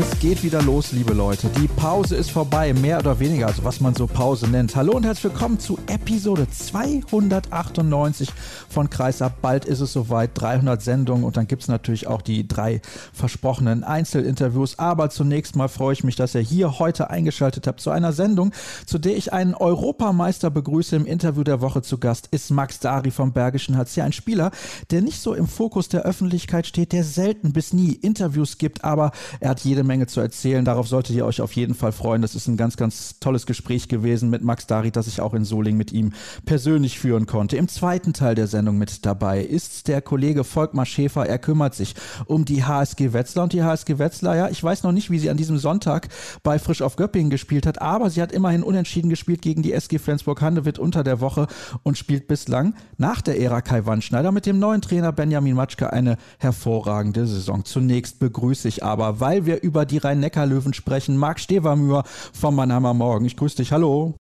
Es geht wieder los, liebe Leute. Die Pause ist vorbei, mehr oder weniger, also was man so Pause nennt. Hallo und herzlich willkommen zu Episode 298 von Kreisab. Bald ist es soweit, 300 Sendungen und dann gibt es natürlich auch die drei versprochenen Einzelinterviews. Aber zunächst mal freue ich mich, dass ihr hier heute eingeschaltet habt zu einer Sendung, zu der ich einen Europameister begrüße. Im Interview der Woche zu Gast ist Max Dari vom Bergischen HC, ein Spieler, der nicht so im Fokus der Öffentlichkeit steht, der selten bis nie Interviews gibt, aber er hat jede Menge zu erzählen. Darauf solltet ihr euch auf jeden Fall freuen. Das ist ein ganz, ganz tolles Gespräch gewesen mit Max Dari, das ich auch in Soling mit ihm persönlich führen konnte. Im zweiten Teil der Sendung mit dabei ist der Kollege Volkmar Schäfer. Er kümmert sich um die HSG Wetzlar und die HSG Wetzlar, ja, ich weiß noch nicht, wie sie an diesem Sonntag bei Frisch auf Göppingen gespielt hat, aber sie hat immerhin unentschieden gespielt gegen die SG Flensburg-Handewitt unter der Woche und spielt bislang nach der Ära Kai Wandschneider mit dem neuen Trainer Benjamin Matschke eine hervorragende Saison. Zunächst begrüße ich aber, weil wir über die Rhein-Neckar-Löwen sprechen. Marc Stevermühr vom Mannheimer Morgen. Ich grüße dich. Hallo.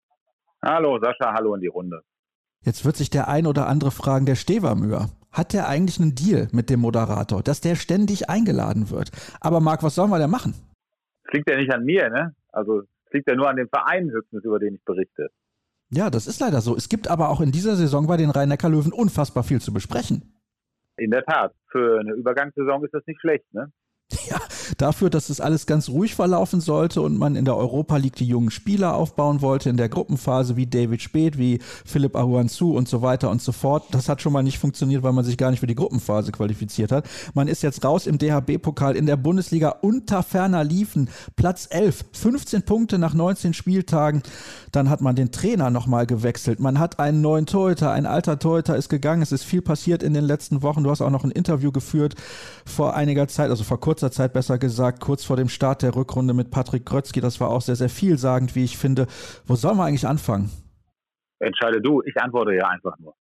Hallo Sascha, hallo in die Runde. Jetzt wird sich der ein oder andere fragen, der Stevermühr, hat der eigentlich einen Deal mit dem Moderator, dass der ständig eingeladen wird? Aber Marc, was sollen wir denn machen? Das liegt ja nicht an mir, ne? Also es liegt ja nur an dem Verein höchstens, über den ich berichte. Ja, das ist leider so. Es gibt aber auch in dieser Saison bei den Rhein-Neckar-Löwen unfassbar viel zu besprechen. In der Tat. Für eine Übergangssaison ist das nicht schlecht, ne? Ja, dafür, dass es alles ganz ruhig verlaufen sollte und man in der Europa League die jungen Spieler aufbauen wollte, in der Gruppenphase wie David Speth, wie Philipp Ahuanzu und so weiter und so fort. Das hat schon mal nicht funktioniert, weil man sich gar nicht für die Gruppenphase qualifiziert hat. Man ist jetzt raus im DHB-Pokal in der Bundesliga unter ferner Liefen. Platz 11, 15 Punkte nach 19 Spieltagen. Dann hat man den Trainer nochmal gewechselt. Man hat einen neuen Torhüter, ein alter Torhüter ist gegangen. Es ist viel passiert in den letzten Wochen. Du hast auch noch ein Interview geführt vor einiger Zeit, also vor kurzer Zeit besser gesagt, kurz vor dem Start der Rückrunde mit Patrick Grötzky. Das war auch sehr, sehr vielsagend, wie ich finde. Wo sollen wir eigentlich anfangen? Entscheide du, ich antworte ja einfach nur.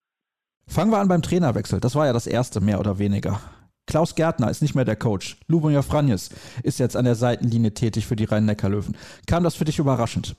Fangen wir an beim Trainerwechsel. Das war ja das erste, mehr oder weniger. Klaus Gärtner ist nicht mehr der Coach. Lubomir Franjes ist jetzt an der Seitenlinie tätig für die Rhein-Neckar-Löwen. Kam das für dich überraschend?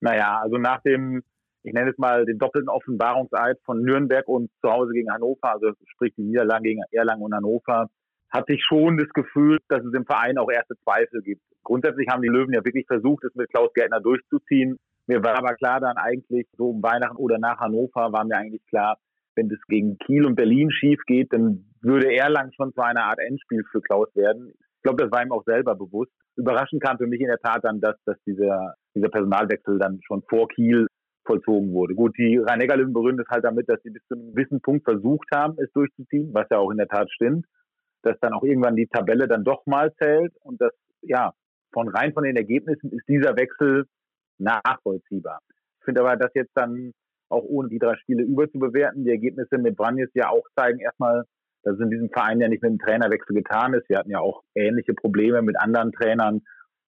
Naja, also nach dem, ich nenne es mal, den doppelten Offenbarungseid von Nürnberg und zu Hause gegen Hannover, also sprich die Niederlage gegen Erlangen und Hannover, hatte ich schon das Gefühl, dass es im Verein auch erste Zweifel gibt. Grundsätzlich haben die Löwen ja wirklich versucht, es mit Klaus Gärtner durchzuziehen. Mir war aber klar dann eigentlich, so um Weihnachten oder nach Hannover war mir eigentlich klar, wenn das gegen Kiel und Berlin schief geht, dann würde Erlangen schon zu einer Art Endspiel für Klaus werden. Ich glaube, das war ihm auch selber bewusst. Überraschend kam für mich in der Tat dann, dass, dass dieser, dieser Personalwechsel dann schon vor Kiel vollzogen wurde. Gut, die Rhein-Neckar-Löwen berühren es halt damit, dass sie bis zu einem gewissen Punkt versucht haben, es durchzuziehen, was ja auch in der Tat stimmt dass dann auch irgendwann die Tabelle dann doch mal zählt und das, ja, von rein von den Ergebnissen ist dieser Wechsel nachvollziehbar. Ich finde aber, dass jetzt dann auch ohne die drei Spiele überzubewerten, die Ergebnisse mit Branjes ja auch zeigen erstmal, dass es in diesem Verein ja nicht mit dem Trainerwechsel getan ist. Wir hatten ja auch ähnliche Probleme mit anderen Trainern,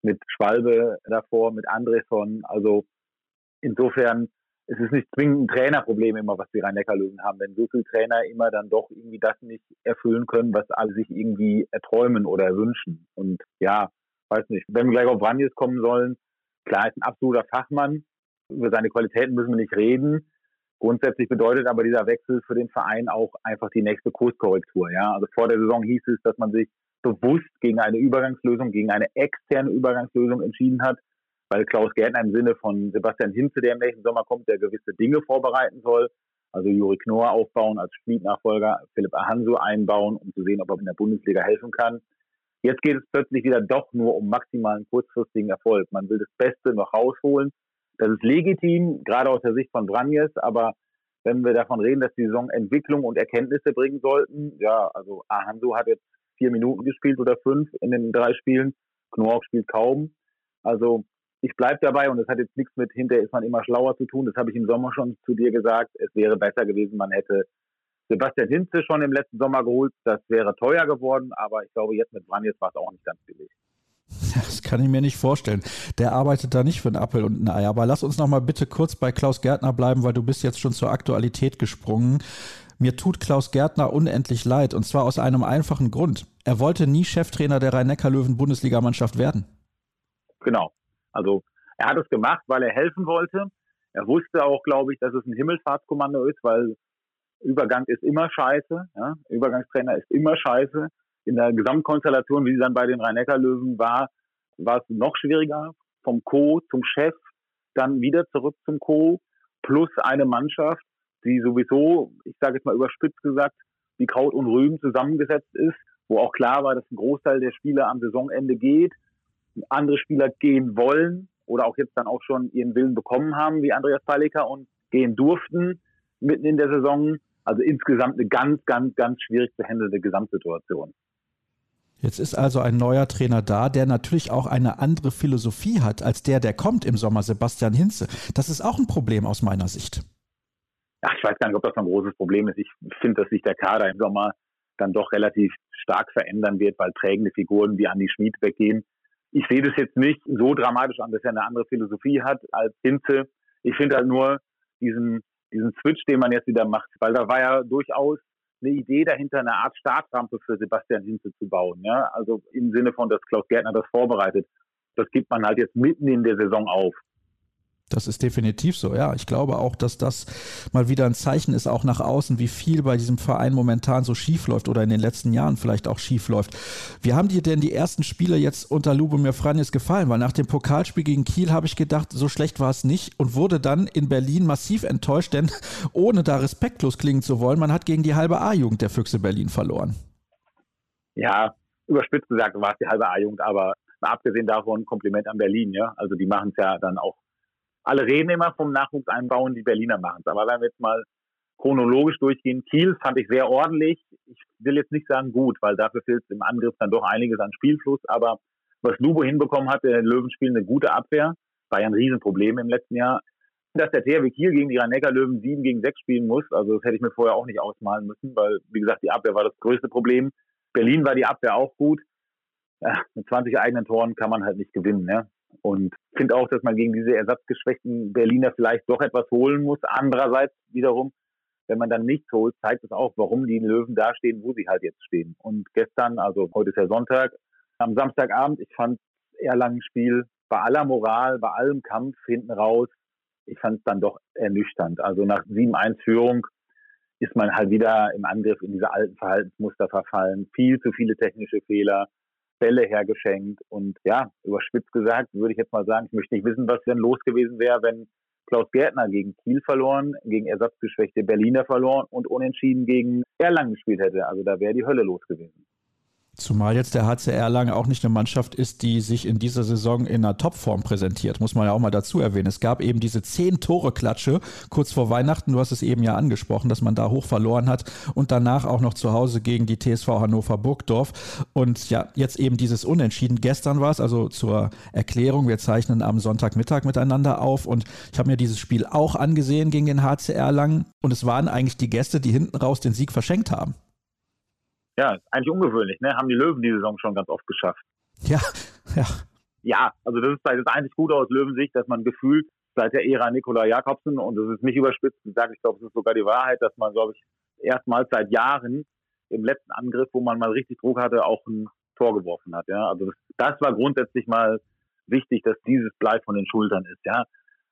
mit Schwalbe davor, mit Andresson. Also insofern es ist nicht zwingend ein Trainerproblem immer, was die Rhein-Neckar-Löwen haben, wenn so viele Trainer immer dann doch irgendwie das nicht erfüllen können, was alle sich irgendwie erträumen oder erwünschen. Und ja, weiß nicht, wenn wir gleich auf Branjes kommen sollen, klar ist ein absoluter Fachmann, über seine Qualitäten müssen wir nicht reden. Grundsätzlich bedeutet aber dieser Wechsel für den Verein auch einfach die nächste Kurskorrektur. Ja, also vor der Saison hieß es, dass man sich bewusst gegen eine Übergangslösung, gegen eine externe Übergangslösung entschieden hat weil Klaus Gärtner im Sinne von Sebastian Hinze, der im nächsten Sommer kommt, der gewisse Dinge vorbereiten soll, also Juri Knorr aufbauen als Spielnachfolger, Philipp Ahanso einbauen, um zu sehen, ob er in der Bundesliga helfen kann. Jetzt geht es plötzlich wieder doch nur um maximalen kurzfristigen Erfolg. Man will das Beste noch rausholen. Das ist legitim, gerade aus der Sicht von Branjes, aber wenn wir davon reden, dass die Saison Entwicklung und Erkenntnisse bringen sollten, ja, also Ahanso hat jetzt vier Minuten gespielt oder fünf in den drei Spielen, Knorr spielt kaum. Also ich bleibe dabei und das hat jetzt nichts mit hinterher ist man immer schlauer zu tun. Das habe ich im Sommer schon zu dir gesagt. Es wäre besser gewesen, man hätte Sebastian Hinze schon im letzten Sommer geholt. Das wäre teuer geworden, aber ich glaube, jetzt mit Branjes war es auch nicht ganz billig. Das kann ich mir nicht vorstellen. Der arbeitet da nicht für einen Appel und ein Ei. Aber lass uns noch mal bitte kurz bei Klaus Gärtner bleiben, weil du bist jetzt schon zur Aktualität gesprungen. Mir tut Klaus Gärtner unendlich leid und zwar aus einem einfachen Grund. Er wollte nie Cheftrainer der Rhein-Neckar-Löwen-Bundesligamannschaft werden. Genau. Also er hat es gemacht, weil er helfen wollte. Er wusste auch, glaube ich, dass es ein Himmelfahrtskommando ist, weil Übergang ist immer scheiße. Ja? Übergangstrainer ist immer scheiße. In der Gesamtkonstellation, wie sie dann bei den Rhein-Neckar-Löwen war, war es noch schwieriger. Vom Co. zum Chef, dann wieder zurück zum Co. plus eine Mannschaft, die sowieso, ich sage jetzt mal überspitzt gesagt, wie Kraut und Rüben zusammengesetzt ist, wo auch klar war, dass ein Großteil der Spieler am Saisonende geht, andere Spieler gehen wollen oder auch jetzt dann auch schon ihren Willen bekommen haben, wie Andreas Palika und gehen durften mitten in der Saison. Also insgesamt eine ganz, ganz, ganz schwierig zu handelnde Gesamtsituation. Jetzt ist also ein neuer Trainer da, der natürlich auch eine andere Philosophie hat als der, der kommt im Sommer, Sebastian Hinze. Das ist auch ein Problem aus meiner Sicht. Ja, ich weiß gar nicht, ob das ein großes Problem ist. Ich finde, dass sich der Kader im Sommer dann doch relativ stark verändern wird, weil prägende Figuren wie Andi Schmid weggehen. Ich sehe das jetzt nicht so dramatisch an, dass er eine andere Philosophie hat als Hinze. Ich finde halt nur diesen, diesen Switch, den man jetzt wieder macht, weil da war ja durchaus eine Idee dahinter, eine Art Startrampe für Sebastian Hinze zu bauen. Ja? Also im Sinne von, dass Klaus Gärtner das vorbereitet. Das gibt man halt jetzt mitten in der Saison auf. Das ist definitiv so, ja. Ich glaube auch, dass das mal wieder ein Zeichen ist, auch nach außen, wie viel bei diesem Verein momentan so schief läuft oder in den letzten Jahren vielleicht auch schief läuft. Wie haben dir denn die ersten Spiele jetzt unter Lubomir Franjes gefallen? Weil nach dem Pokalspiel gegen Kiel habe ich gedacht, so schlecht war es nicht und wurde dann in Berlin massiv enttäuscht, denn ohne da respektlos klingen zu wollen, man hat gegen die halbe A-Jugend der Füchse Berlin verloren. Ja, überspitzt gesagt war es die halbe A-Jugend, aber abgesehen davon Kompliment an Berlin, ja. Also die machen es ja dann auch alle reden immer vom Nachwuchs einbauen, die Berliner machen es. Aber wenn wir jetzt mal chronologisch durchgehen, Kiel fand ich sehr ordentlich. Ich will jetzt nicht sagen gut, weil dafür fehlt im Angriff dann doch einiges an Spielfluss. Aber was Lubo hinbekommen hat, der Löwenspiel eine gute Abwehr, war ja ein Riesenproblem im letzten Jahr. Dass der THW Kiel gegen die Rhein-Neckar-Löwen 7 gegen 6 spielen muss, also das hätte ich mir vorher auch nicht ausmalen müssen, weil, wie gesagt, die Abwehr war das größte Problem. Berlin war die Abwehr auch gut. Ja, mit 20 eigenen Toren kann man halt nicht gewinnen. Ne? Und finde auch, dass man gegen diese ersatzgeschwächten Berliner vielleicht doch etwas holen muss. Andererseits wiederum, wenn man dann nichts holt, zeigt es auch, warum die Löwen da stehen, wo sie halt jetzt stehen. Und gestern, also heute ist ja Sonntag, am Samstagabend, ich fand Erlangen-Spiel bei aller Moral, bei allem Kampf hinten raus, ich fand es dann doch ernüchternd. Also nach 7-1-Führung ist man halt wieder im Angriff in diese alten Verhaltensmuster verfallen. Viel zu viele technische Fehler. Bälle hergeschenkt. Und ja, überspitzt gesagt, würde ich jetzt mal sagen, ich möchte nicht wissen, was denn los gewesen wäre, wenn Klaus Gärtner gegen Kiel verloren, gegen ersatzgeschwächte Berliner verloren und unentschieden gegen Erlangen gespielt hätte. Also da wäre die Hölle los gewesen. Zumal jetzt der HCR lange auch nicht eine Mannschaft ist, die sich in dieser Saison in einer Topform präsentiert, muss man ja auch mal dazu erwähnen. Es gab eben diese zehn Tore-Klatsche kurz vor Weihnachten, du hast es eben ja angesprochen, dass man da hoch verloren hat und danach auch noch zu Hause gegen die TSV Hannover Burgdorf. Und ja, jetzt eben dieses Unentschieden. Gestern war es, also zur Erklärung, wir zeichnen am Sonntagmittag miteinander auf und ich habe mir dieses Spiel auch angesehen gegen den HCR Lang und es waren eigentlich die Gäste, die hinten raus den Sieg verschenkt haben ja, ist eigentlich ungewöhnlich, ne? Haben die Löwen die Saison schon ganz oft geschafft. Ja, ja. Ja, also das ist, das ist eigentlich gut aus Löwensicht, dass man gefühlt seit der Ära Nikola Jakobsen, und das ist nicht überspitzt gesagt, ich glaube, es ist sogar die Wahrheit, dass man, glaube ich, erstmals seit Jahren im letzten Angriff, wo man mal richtig Druck hatte, auch ein Tor geworfen hat. Ja, also das, das war grundsätzlich mal wichtig, dass dieses Blei von den Schultern ist. Ja,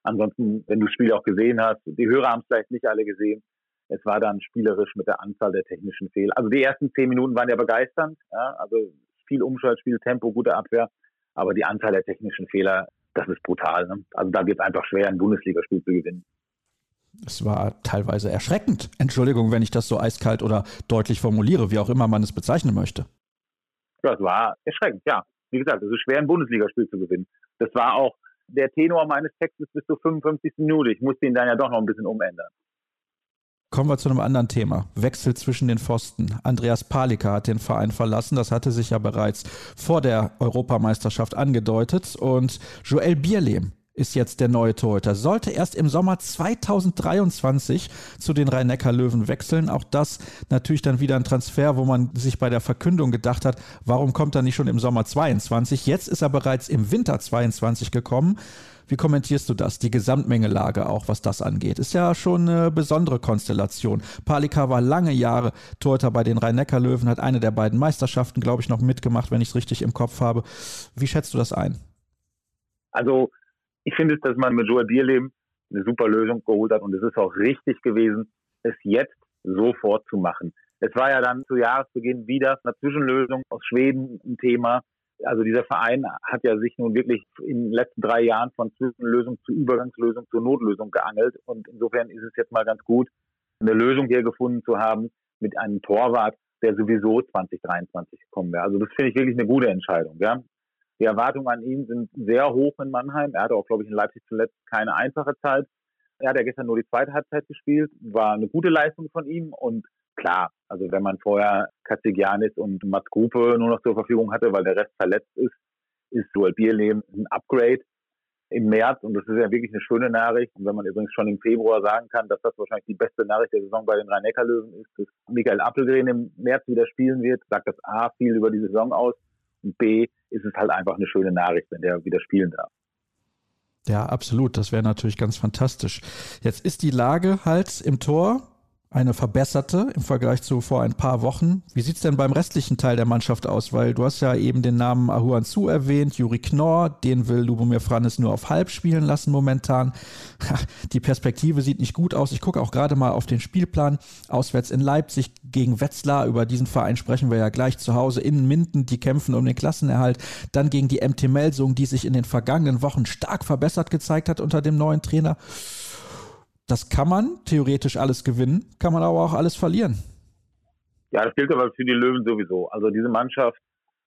ansonsten, wenn du das Spiel auch gesehen hast, die Hörer haben es vielleicht nicht alle gesehen, es war dann spielerisch mit der Anzahl der technischen Fehler. Also die ersten zehn Minuten waren ja begeisternd. Ja? Also viel Umschaltspiel, Tempo, gute Abwehr. Aber die Anzahl der technischen Fehler, das ist brutal. Ne? Also da wird es einfach schwer, ein Bundesligaspiel zu gewinnen. Es war teilweise erschreckend. Entschuldigung, wenn ich das so eiskalt oder deutlich formuliere, wie auch immer man es bezeichnen möchte. Das war erschreckend, ja. Wie gesagt, es ist schwer, ein Bundesligaspiel zu gewinnen. Das war auch der Tenor meines Textes bis zur 55. Minute. Ich musste ihn dann ja doch noch ein bisschen umändern. Kommen wir zu einem anderen Thema. Wechsel zwischen den Pfosten. Andreas Palika hat den Verein verlassen. Das hatte sich ja bereits vor der Europameisterschaft angedeutet. Und Joel Bierlehm ist jetzt der neue Torhüter. Sollte erst im Sommer 2023 zu den Rhein-Neckar-Löwen wechseln. Auch das natürlich dann wieder ein Transfer, wo man sich bei der Verkündung gedacht hat, warum kommt er nicht schon im Sommer 22? Jetzt ist er bereits im Winter 22 gekommen. Wie kommentierst du das? Die Gesamtmengelage auch, was das angeht. Ist ja schon eine besondere Konstellation. Palika war lange Jahre Torhüter bei den Rhein-Neckar-Löwen, hat eine der beiden Meisterschaften, glaube ich, noch mitgemacht, wenn ich es richtig im Kopf habe. Wie schätzt du das ein? Also, ich finde es, dass man mit Joel Bierleben eine super Lösung geholt hat und es ist auch richtig gewesen, es jetzt sofort zu machen. Es war ja dann zu Jahresbeginn wieder eine Zwischenlösung aus Schweden ein Thema. Also dieser Verein hat ja sich nun wirklich in den letzten drei Jahren von Zwischenlösung zu Übergangslösung zu Notlösung geangelt. Und insofern ist es jetzt mal ganz gut, eine Lösung hier gefunden zu haben mit einem Torwart, der sowieso 2023 gekommen wäre. Also das finde ich wirklich eine gute Entscheidung. Ja. Die Erwartungen an ihn sind sehr hoch in Mannheim. Er hatte auch, glaube ich, in Leipzig zuletzt keine einfache Zeit. Er hat ja gestern nur die zweite Halbzeit gespielt. War eine gute Leistung von ihm und klar, also wenn man vorher Katzigianis und Mats Gruppe nur noch zur Verfügung hatte, weil der Rest verletzt ist, ist Joel Bierlehm ein Upgrade im März und das ist ja wirklich eine schöne Nachricht. Und wenn man übrigens schon im Februar sagen kann, dass das wahrscheinlich die beste Nachricht der Saison bei den Rhein-Neckar-Löwen ist, dass Michael Appelgren im März wieder spielen wird, sagt das A viel über die Saison aus und B ist es halt einfach eine schöne Nachricht, wenn der wieder spielen darf. Ja, absolut. Das wäre natürlich ganz fantastisch. Jetzt ist die Lage halt im Tor eine verbesserte im Vergleich zu vor ein paar Wochen. Wie sieht es denn beim restlichen Teil der Mannschaft aus? Weil du hast ja eben den Namen Ahuan Zu erwähnt, Juri Knorr, den will Lubomir Franes nur auf halb spielen lassen momentan. Die Perspektive sieht nicht gut aus. Ich gucke auch gerade mal auf den Spielplan. Auswärts in Leipzig gegen Wetzlar. Über diesen Verein sprechen wir ja gleich zu Hause. In Minden, die kämpfen um den Klassenerhalt. Dann gegen die MT Melsung, die sich in den vergangenen Wochen stark verbessert gezeigt hat unter dem neuen Trainer. Das kann man theoretisch alles gewinnen, kann man aber auch alles verlieren. Ja, das gilt aber für die Löwen sowieso. Also diese Mannschaft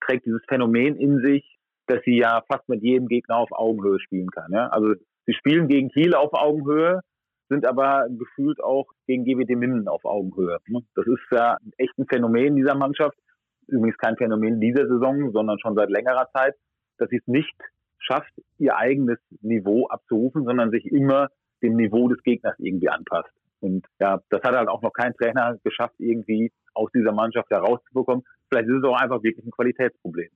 trägt dieses Phänomen in sich, dass sie ja fast mit jedem Gegner auf Augenhöhe spielen kann. Ja? Also sie spielen gegen Kiel auf Augenhöhe, sind aber gefühlt auch gegen GWD Minden auf Augenhöhe. Ne? Das ist ja echt ein Phänomen dieser Mannschaft. Übrigens kein Phänomen dieser Saison, sondern schon seit längerer Zeit, dass sie es nicht schafft, ihr eigenes Niveau abzurufen, sondern sich immer dem Niveau des Gegners irgendwie anpasst. Und ja, das hat halt auch noch kein Trainer geschafft, irgendwie aus dieser Mannschaft herauszubekommen. Vielleicht ist es auch einfach wirklich ein Qualitätsproblem.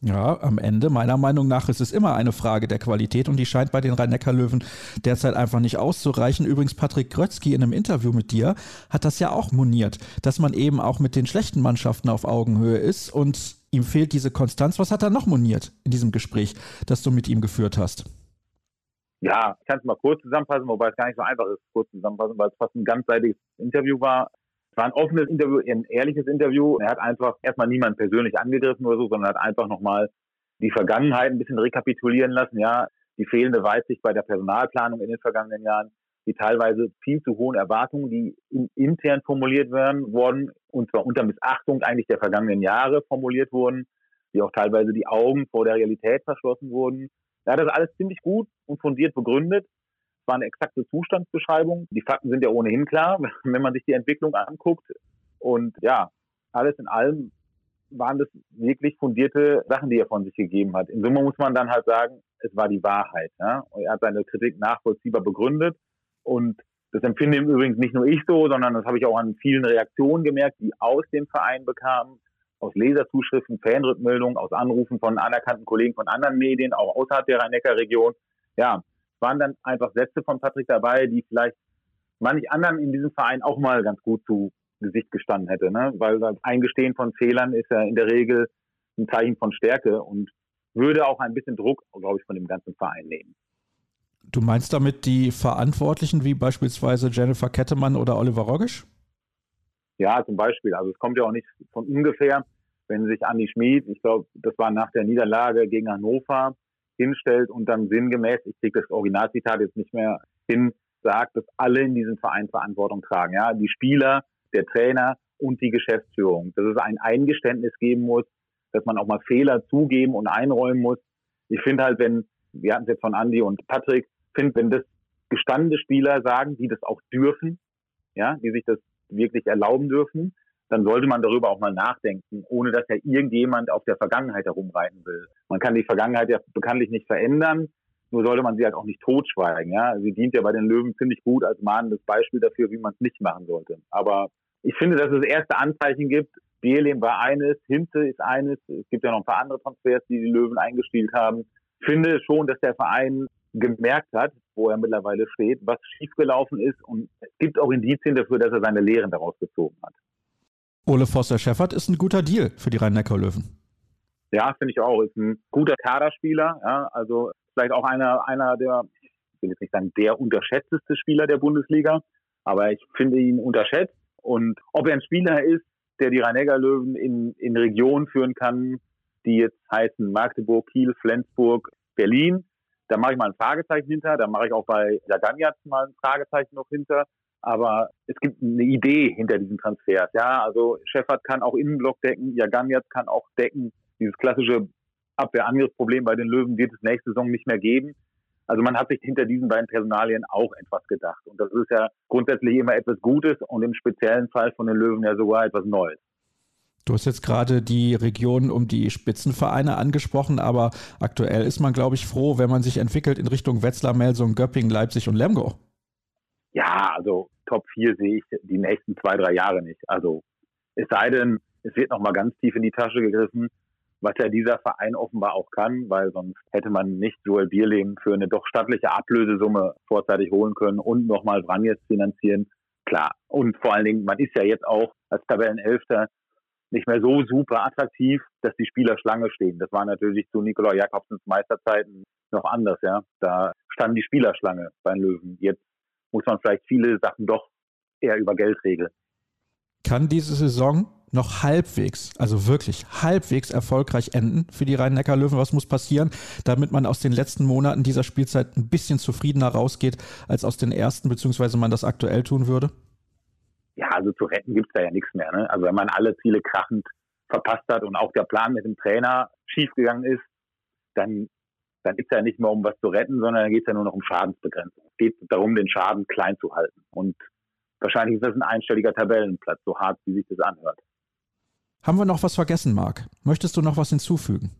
Ja, am Ende, meiner Meinung nach, ist es immer eine Frage der Qualität und die scheint bei den Rhein-Neckar-Löwen derzeit einfach nicht auszureichen. Übrigens, Patrick Grötzky in einem Interview mit dir hat das ja auch moniert, dass man eben auch mit den schlechten Mannschaften auf Augenhöhe ist und ihm fehlt diese Konstanz. Was hat er noch moniert in diesem Gespräch, das du mit ihm geführt hast? Ja, ich kann es mal kurz zusammenfassen, wobei es gar nicht so einfach ist, kurz zusammenfassen, weil es fast ein ganzseitiges Interview war. Es war ein offenes Interview, ein ehrliches Interview. Er hat einfach erstmal niemanden persönlich angegriffen oder so, sondern hat einfach nochmal die Vergangenheit ein bisschen rekapitulieren lassen. Ja, die fehlende Weitsicht bei der Personalplanung in den vergangenen Jahren, die teilweise viel zu hohen Erwartungen, die intern formuliert werden, worden, und zwar unter Missachtung eigentlich der vergangenen Jahre formuliert wurden, die auch teilweise die Augen vor der Realität verschlossen wurden. Er hat das alles ziemlich gut und fundiert begründet. Es war eine exakte Zustandsbeschreibung. Die Fakten sind ja ohnehin klar, wenn man sich die Entwicklung anguckt. Und ja, alles in allem waren das wirklich fundierte Sachen, die er von sich gegeben hat. In Summe muss man dann halt sagen, es war die Wahrheit. Ja? er hat seine Kritik nachvollziehbar begründet. Und das empfinde übrigens nicht nur ich so, sondern das habe ich auch an vielen Reaktionen gemerkt, die aus dem Verein bekamen aus Leserzuschriften, Fanrückmeldungen, aus Anrufen von anerkannten Kollegen von anderen Medien, auch außerhalb der Rhein-Neckar-Region. Ja, es waren dann einfach Sätze von Patrick dabei, die vielleicht manch anderen in diesem Verein auch mal ganz gut zu Gesicht gestanden hätte, ne? weil das Eingestehen von Fehlern ist ja in der Regel ein Zeichen von Stärke und würde auch ein bisschen Druck, glaube ich, von dem ganzen Verein nehmen. Du meinst damit die Verantwortlichen wie beispielsweise Jennifer Kettemann oder Oliver Rogisch? Ja, zum Beispiel. Also es kommt ja auch nicht von ungefähr, wenn sich Andi Schmid, ich glaube, das war nach der Niederlage gegen Hannover, hinstellt und dann sinngemäß, ich kriege das Originalzitat jetzt nicht mehr hin, sagt, dass alle in diesem Verein Verantwortung tragen. Ja, die Spieler, der Trainer und die Geschäftsführung. Dass es ein Eingeständnis geben muss, dass man auch mal Fehler zugeben und einräumen muss. Ich finde halt, wenn, wir hatten es jetzt von Andi und Patrick, finde, wenn das gestandene Spieler sagen, die das auch dürfen, ja, die sich das wirklich erlauben dürfen, dann sollte man darüber auch mal nachdenken, ohne dass ja irgendjemand auf der Vergangenheit herumreiten will. Man kann die Vergangenheit ja bekanntlich nicht verändern. Nur sollte man sie halt auch nicht totschweigen. Ja? Sie dient ja bei den Löwen ziemlich gut als mahnendes Beispiel dafür, wie man es nicht machen sollte. Aber ich finde, dass es erste Anzeichen gibt. Bielim war eines, Hinze ist eines. Es gibt ja noch ein paar andere Transfers, die die Löwen eingespielt haben. Ich finde schon, dass der Verein gemerkt hat, wo er mittlerweile steht, was schiefgelaufen ist. Und es gibt auch Indizien dafür, dass er seine Lehren daraus gezogen hat. Ole Foster-Scheffert ist ein guter Deal für die Rhein-Neckar-Löwen. Ja, finde ich auch. Ist ein guter Kaderspieler. Ja, also vielleicht auch einer, einer der, ich will jetzt nicht sagen, der unterschätzteste Spieler der Bundesliga, aber ich finde ihn unterschätzt. Und ob er ein Spieler ist, der die Rhein-Neckar-Löwen in, in Regionen führen kann, die jetzt heißen Magdeburg, Kiel, Flensburg, Berlin, da mache ich mal ein Fragezeichen hinter. Da mache ich auch bei Jaganjatz mal ein Fragezeichen noch hinter. Aber es gibt eine Idee hinter diesen Transfers. Ja, also Scheffert kann auch Innenblock decken, Jaganjatz kann auch decken. Dieses klassische Abwehrangriffsproblem bei den Löwen wird es nächste Saison nicht mehr geben. Also man hat sich hinter diesen beiden Personalien auch etwas gedacht. Und das ist ja grundsätzlich immer etwas Gutes und im speziellen Fall von den Löwen ja sogar etwas Neues. Du hast jetzt gerade die Region um die Spitzenvereine angesprochen, aber aktuell ist man, glaube ich, froh, wenn man sich entwickelt in Richtung Wetzlar, Melsung, Göppingen, Leipzig und Lemgo. Ja, also Top 4 sehe ich die nächsten zwei, drei Jahre nicht. Also es sei denn, es wird nochmal ganz tief in die Tasche gegriffen, was ja dieser Verein offenbar auch kann, weil sonst hätte man nicht Joel Bierlehm für eine doch stattliche Ablösesumme vorzeitig holen können und nochmal Vranjes finanzieren. Klar. Und vor allen Dingen, man ist ja jetzt auch als Tabellenelfter nicht mehr so super attraktiv, dass die Spieler Schlange stehen. Das war natürlich zu Nikola Jakobsens Meisterzeiten noch anders, ja. Da standen die Spieler Schlange bei den Löwen. Jetzt muss man vielleicht viele Sachen doch eher über Geld regeln. Kann diese Saison noch halbwegs, also wirklich halbwegs erfolgreich enden für die Rhein-Neckar-Löwen? Was muss passieren, damit man aus den letzten Monaten dieser Spielzeit ein bisschen zufriedener rausgeht, als aus den ersten, beziehungsweise man das aktuell tun würde? ja, also zu retten gibt's da ja nichts mehr. Ne? Also wenn man alle Ziele krachend verpasst hat und auch der Plan mit dem Trainer schiefgegangen ist, dann, dann geht's ja nicht mehr um was zu retten, sondern dann geht's ja nur noch um Schadensbegrenzung. Es geht darum, den Schaden klein zu halten. Und wahrscheinlich ist das ein einstelliger Tabellenplatz, so hart wie sich das anhört. Haben wir noch was vergessen, Marc? Möchtest du noch was hinzufügen?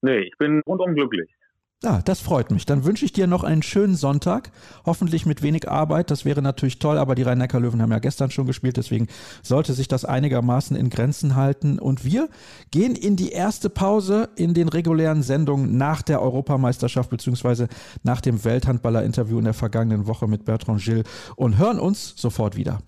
Nee, ich bin rundum glücklich. Ah, das freut mich. Dann wünsche ich dir noch einen schönen Sonntag. Hoffentlich mit wenig Arbeit. Das wäre natürlich toll, aber die Rhein-Neckar-Löwen haben ja gestern schon gespielt. Deswegen sollte sich das einigermaßen in Grenzen halten. Und wir gehen in die erste Pause in den regulären Sendungen nach der Europameisterschaft beziehungsweise nach dem Welthandballer-Interview in der vergangenen Woche mit Bertrand Gilles und hören uns sofort wieder.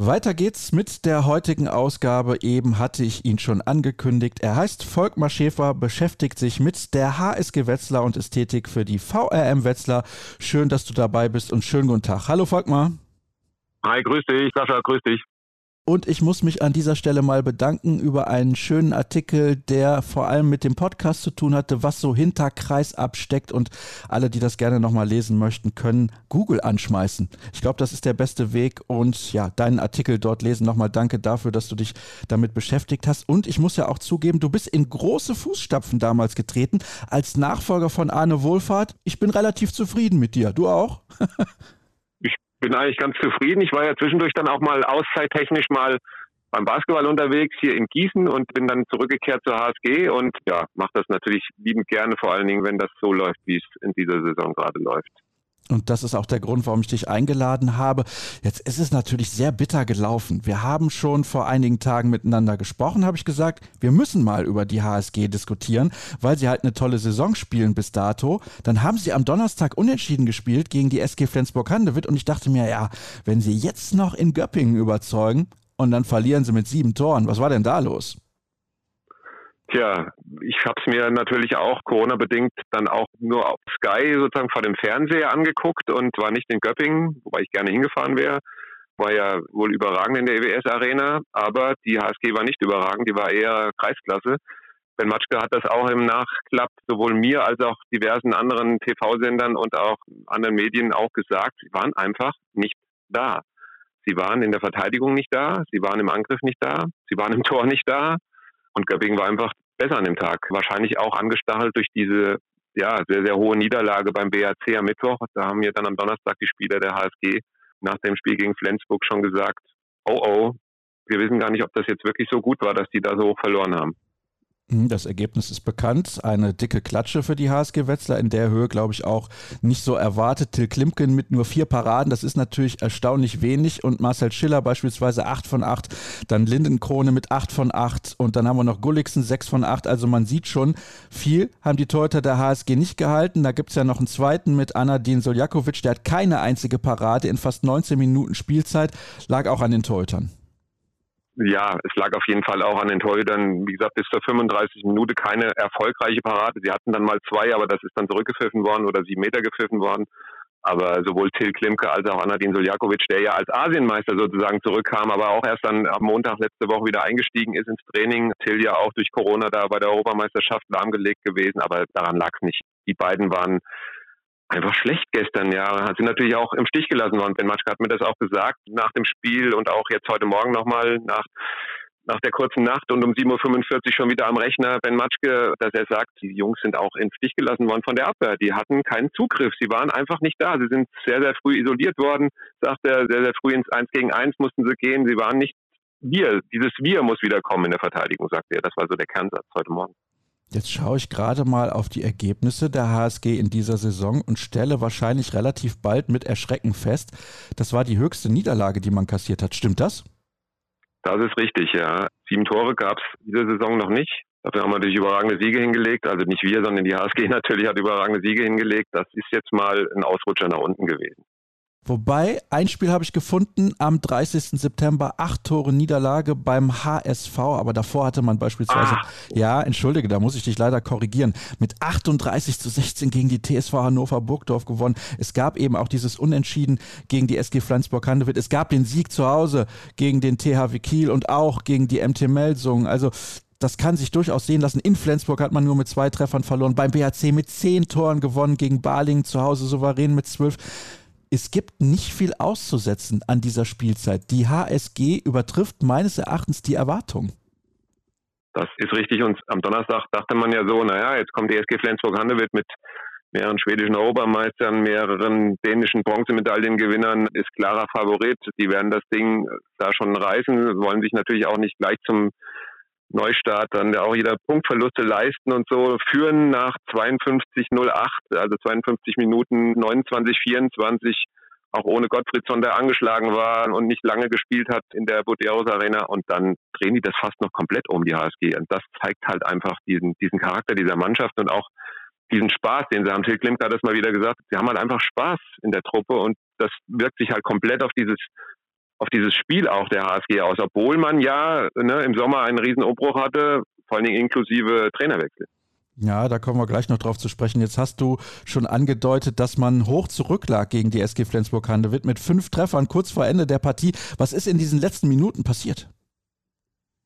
Weiter geht's mit der heutigen Ausgabe. Eben hatte ich ihn schon angekündigt. Er heißt Volkmar Schäfer, beschäftigt sich mit der HSG Wetzlar und Ästhetik für die VRM Wetzlar. Schön, dass du dabei bist und schönen guten Tag. Hallo Volkmar. Hi, grüß dich, Sascha, grüß dich. Und ich muss mich an dieser Stelle mal bedanken über einen schönen Artikel, der vor allem mit dem Podcast zu tun hatte, was so hinter Kreis absteckt. Und alle, die das gerne nochmal lesen möchten, können Google anschmeißen. Ich glaube, das ist der beste Weg. Und ja, deinen Artikel dort lesen. Nochmal danke dafür, dass du dich damit beschäftigt hast. Und ich muss ja auch zugeben, du bist in große Fußstapfen damals getreten als Nachfolger von Arne Wohlfahrt. Ich bin relativ zufrieden mit dir. Du auch? bin eigentlich ganz zufrieden. Ich war ja zwischendurch dann auch mal auszeittechnisch mal beim Basketball unterwegs hier in Gießen und bin dann zurückgekehrt zur HSG und ja, mache das natürlich liebend gerne, vor allen Dingen, wenn das so läuft, wie es in dieser Saison gerade läuft. Und das ist auch der Grund, warum ich dich eingeladen habe. Jetzt ist es natürlich sehr bitter gelaufen. Wir haben schon vor einigen Tagen miteinander gesprochen, habe ich gesagt, wir müssen mal über die HSG diskutieren, weil sie halt eine tolle Saison spielen bis dato. Dann haben sie am Donnerstag unentschieden gespielt gegen die SG Flensburg-Handewitt und ich dachte mir, ja, wenn sie jetzt noch in Göppingen überzeugen und dann verlieren sie mit sieben Toren, was war denn da los? Tja, ich habe es mir natürlich auch Corona-bedingt dann auch nur auf Sky sozusagen vor dem Fernseher angeguckt und war nicht in Göppingen, wobei ich gerne hingefahren wäre. War ja wohl überragend in der EWS-Arena, aber die HSG war nicht überragend, die war eher Kreisklasse. Ben Matschke hat das auch im Nachklapp sowohl mir als auch diversen anderen TV-Sendern und auch anderen Medien auch gesagt. Sie waren einfach nicht da. Sie waren in der Verteidigung nicht da, sie waren im Angriff nicht da, sie waren im Tor nicht da. Und Göppingen war einfach besser an dem Tag. Wahrscheinlich auch angestachelt durch diese ja, sehr, sehr hohe Niederlage beim BAC am Mittwoch. Da haben mir dann am Donnerstag die Spieler der HSG nach dem Spiel gegen Flensburg schon gesagt, oh oh, wir wissen gar nicht, ob das jetzt wirklich so gut war, dass die da so hoch verloren haben. Hm, das Ergebnis ist bekannt. Eine dicke Klatsche für die HSG Wetzlar. In der Höhe, glaube ich, auch nicht so erwartet. Till Klimken mit nur vier Paraden. Das ist natürlich erstaunlich wenig. Und Marcel Schiller beispielsweise acht von acht. Dann Lindenkrone mit acht von acht. Und dann haben wir noch Gulliksen sechs von acht. Also man sieht schon, viel haben die Torhüter der HSG nicht gehalten. Da gibt es ja noch einen zweiten mit Anadin Soljakovic. Der hat keine einzige Parade in fast 19 Minuten Spielzeit. Lag auch an den Torhütern ja, es lag auf jeden Fall auch an den Torhütern. Wie gesagt, bis zur 35 Minute keine erfolgreiche Parade. Sie hatten dann mal zwei, aber das ist dann zurückgepfiffen worden oder sieben Meter gepfiffen worden. Aber sowohl Till Klimke als auch Anadin Soljakovic, der ja als Asienmeister sozusagen zurückkam, aber auch erst dann am Montag letzte Woche wieder eingestiegen ist ins Training. Till ja auch durch Corona da bei der Europameisterschaft lahmgelegt gewesen, aber daran lag es nicht. Die beiden waren einfach schlecht gestern, ja. Hat sie natürlich auch im Stich gelassen worden. Ben Matschke hat mir das auch gesagt nach dem Spiel und auch jetzt heute Morgen nochmal nach nach der kurzen Nacht und um 7.45 Uhr schon wieder am Rechner, Ben Matschke, dass er sagt, die Jungs sind auch im Stich gelassen worden von der Abwehr. Die hatten keinen Zugriff. Sie waren einfach nicht da. Sie sind sehr, sehr früh isoliert worden, sagt er. Sehr, sehr früh ins 1 gegen 1 mussten sie gehen. Sie waren nicht wir. Dieses Wir muss wieder kommen in der Verteidigung, sagt er. Das war so der Kernsatz heute Morgen. Jetzt schaue ich gerade mal auf die Ergebnisse der HSG in dieser Saison und stelle wahrscheinlich relativ bald mit Erschrecken fest, das war die höchste Niederlage, die man kassiert hat. Stimmt das? Das ist richtig, ja. Sieben Tore gab es diese Saison noch nicht. Dafür haben wir natürlich überragende Siege hingelegt. Also nicht wir, sondern die HSG natürlich hat überragende Siege hingelegt. Das ist jetzt mal ein Ausrutscher nach unten gewesen. Wobei, ein Spiel habe ich gefunden am 30. September, acht Tore Niederlage beim HSV, aber davor hatte man beispielsweise, ah. ja, entschuldige, da muss ich dich leider korrigieren, mit 38 zu 16 gegen die TSV Hannover Burgdorf gewonnen. Es gab eben auch dieses Unentschieden gegen die SG Flensburg-Handewitt. Es gab den Sieg zu Hause gegen den THW Kiel und auch gegen die MT Melsungen. Also das kann sich durchaus sehen lassen. In Flensburg hat man nur mit zwei Treffern verloren, beim BHC mit zehn Toren gewonnen, gegen Baling zu Hause souverän mit zwölf es gibt nicht viel auszusetzen an dieser Spielzeit. Die HSG übertrifft meines Erachtens die Erwartung. Das ist richtig. Und am Donnerstag dachte man ja so, naja, jetzt kommt die SG Flensburg-Handewitt mit mehreren schwedischen Europameistern, mehreren dänischen Bronzemedaillengewinnern, ist klarer Favorit. Die werden das Ding da schon reißen, wollen sich natürlich auch nicht gleich zum Neustart dann auch wieder Punktverluste leisten und so führen nach 52:08, also 52 Minuten 29 24 auch ohne Gottfriedsson, der angeschlagen war und nicht lange gespielt hat in der Buderos Arena und dann drehen die das fast noch komplett um die HSG und das zeigt halt einfach diesen diesen Charakter dieser Mannschaft und auch diesen Spaß, den sie haben. Till Klimt hat das mal wieder gesagt. Sie haben halt einfach Spaß in der Truppe und das wirkt sich halt komplett auf dieses auf dieses Spiel auch der HSG aus, obwohl man ja ne, im Sommer einen riesen Umbruch hatte, vor allen Dingen inklusive Trainerwechsel. Ja, da kommen wir gleich noch drauf zu sprechen. Jetzt hast du schon angedeutet, dass man hoch zurücklag gegen die SG Flensburg-Handewitt mit fünf Treffern kurz vor Ende der Partie. Was ist in diesen letzten Minuten passiert?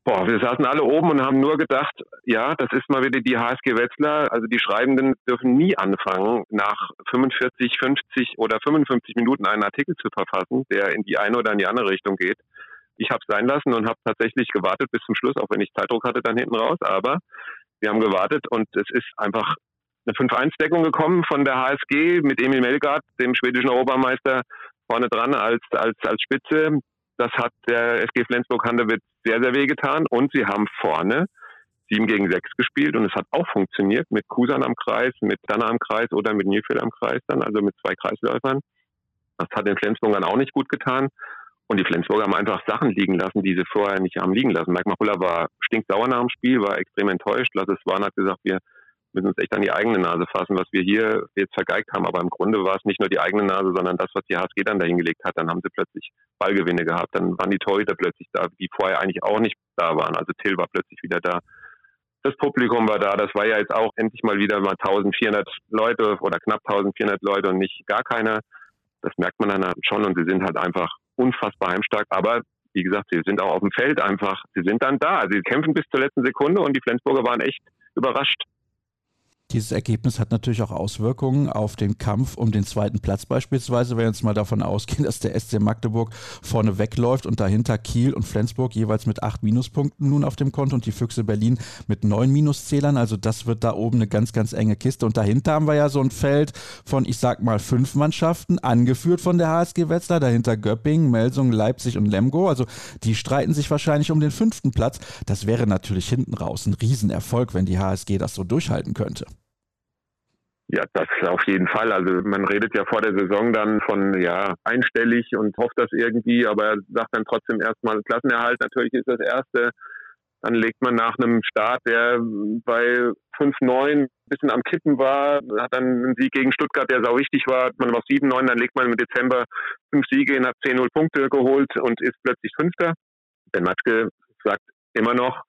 Boah, wir saßen alle oben und haben nur gedacht, ja, das ist mal wieder die HSG Wetzlar. Also die Schreibenden dürfen nie anfangen, nach 45, 50 oder 55 Minuten einen Artikel zu verfassen, der in die eine oder in die andere Richtung geht. Ich habe es sein lassen und habe tatsächlich gewartet bis zum Schluss, auch wenn ich Zeitdruck hatte dann hinten raus. Aber wir haben gewartet und es ist einfach eine 5-1-Deckung gekommen von der HSG mit Emil Melgard, dem schwedischen Europameister, vorne dran als, als, als Spitze. Das hat der SG Flensburg-Handewitt sehr, sehr weh getan. Und sie haben vorne 7 gegen 6 gespielt und es hat auch funktioniert mit Kusan am Kreis, mit Danner am Kreis oder mit Nilfeld am Kreis dann, also mit zwei Kreisläufern. Das hat den Flensburgern auch nicht gut getan. Und die Flensburger haben einfach Sachen liegen lassen, die sie vorher nicht haben liegen lassen. Mike Machulla war stinksauer nach dem Spiel, war extrem enttäuscht. Lasse Swan hat gesagt, wir müssen uns echt an die eigene Nase fassen, was wir hier jetzt vergeigt haben. Aber im Grunde war es nicht nur die eigene Nase, sondern das, was die HSG dann dahingelegt hat. Dann haben sie plötzlich Ballgewinne gehabt. Dann waren die Torhüter plötzlich da, die vorher eigentlich auch nicht da waren. Also Till war plötzlich wieder da. Das Publikum war da. Das war ja jetzt auch endlich mal wieder mal 1400 Leute oder knapp 1400 Leute und nicht gar keiner. Das merkt man dann schon und sie sind halt einfach unfassbar heimstark. Aber wie gesagt, sie sind auch auf dem Feld einfach, sie sind dann da. Sie kämpfen bis zur letzten Sekunde und die Flensburger waren echt überrascht Dieses Ergebnis hat natürlich auch Auswirkungen auf den Kampf um den zweiten Platz beispielsweise, wenn wir jetzt mal davon ausgehen, dass der SC Magdeburg vorne wegläuft und dahinter Kiel und Flensburg jeweils mit acht Minuspunkten nun auf dem Konto und die Füchse Berlin mit neun Minuszählern. Also das wird da oben eine ganz, ganz enge Kiste. Und dahinter haben wir ja so ein Feld von, ich sag mal, fünf Mannschaften, angeführt von der HSG Wetzlar, dahinter Göppingen, Melsung, Leipzig und Lemgo. Also die streiten sich wahrscheinlich um den fünften Platz. Das wäre natürlich hinten raus ein Riesenerfolg, wenn die HSG das so durchhalten könnte. Ja, das auf jeden Fall. Also man redet ja vor der Saison dann von ja einstellig und hofft das irgendwie, aber sagt dann trotzdem erstmal Klassenerhalt. Natürlich ist das erste. Dann legt man nach einem Start, der bei 5-9 ein bisschen am Kippen war, hat dann einen Sieg gegen Stuttgart, der sau wichtig war, hat man auf 7-9, dann legt man im Dezember fünf Siege und hat 10-0 Punkte geholt und ist plötzlich Fünfter. Ben Matschke sagt immer noch,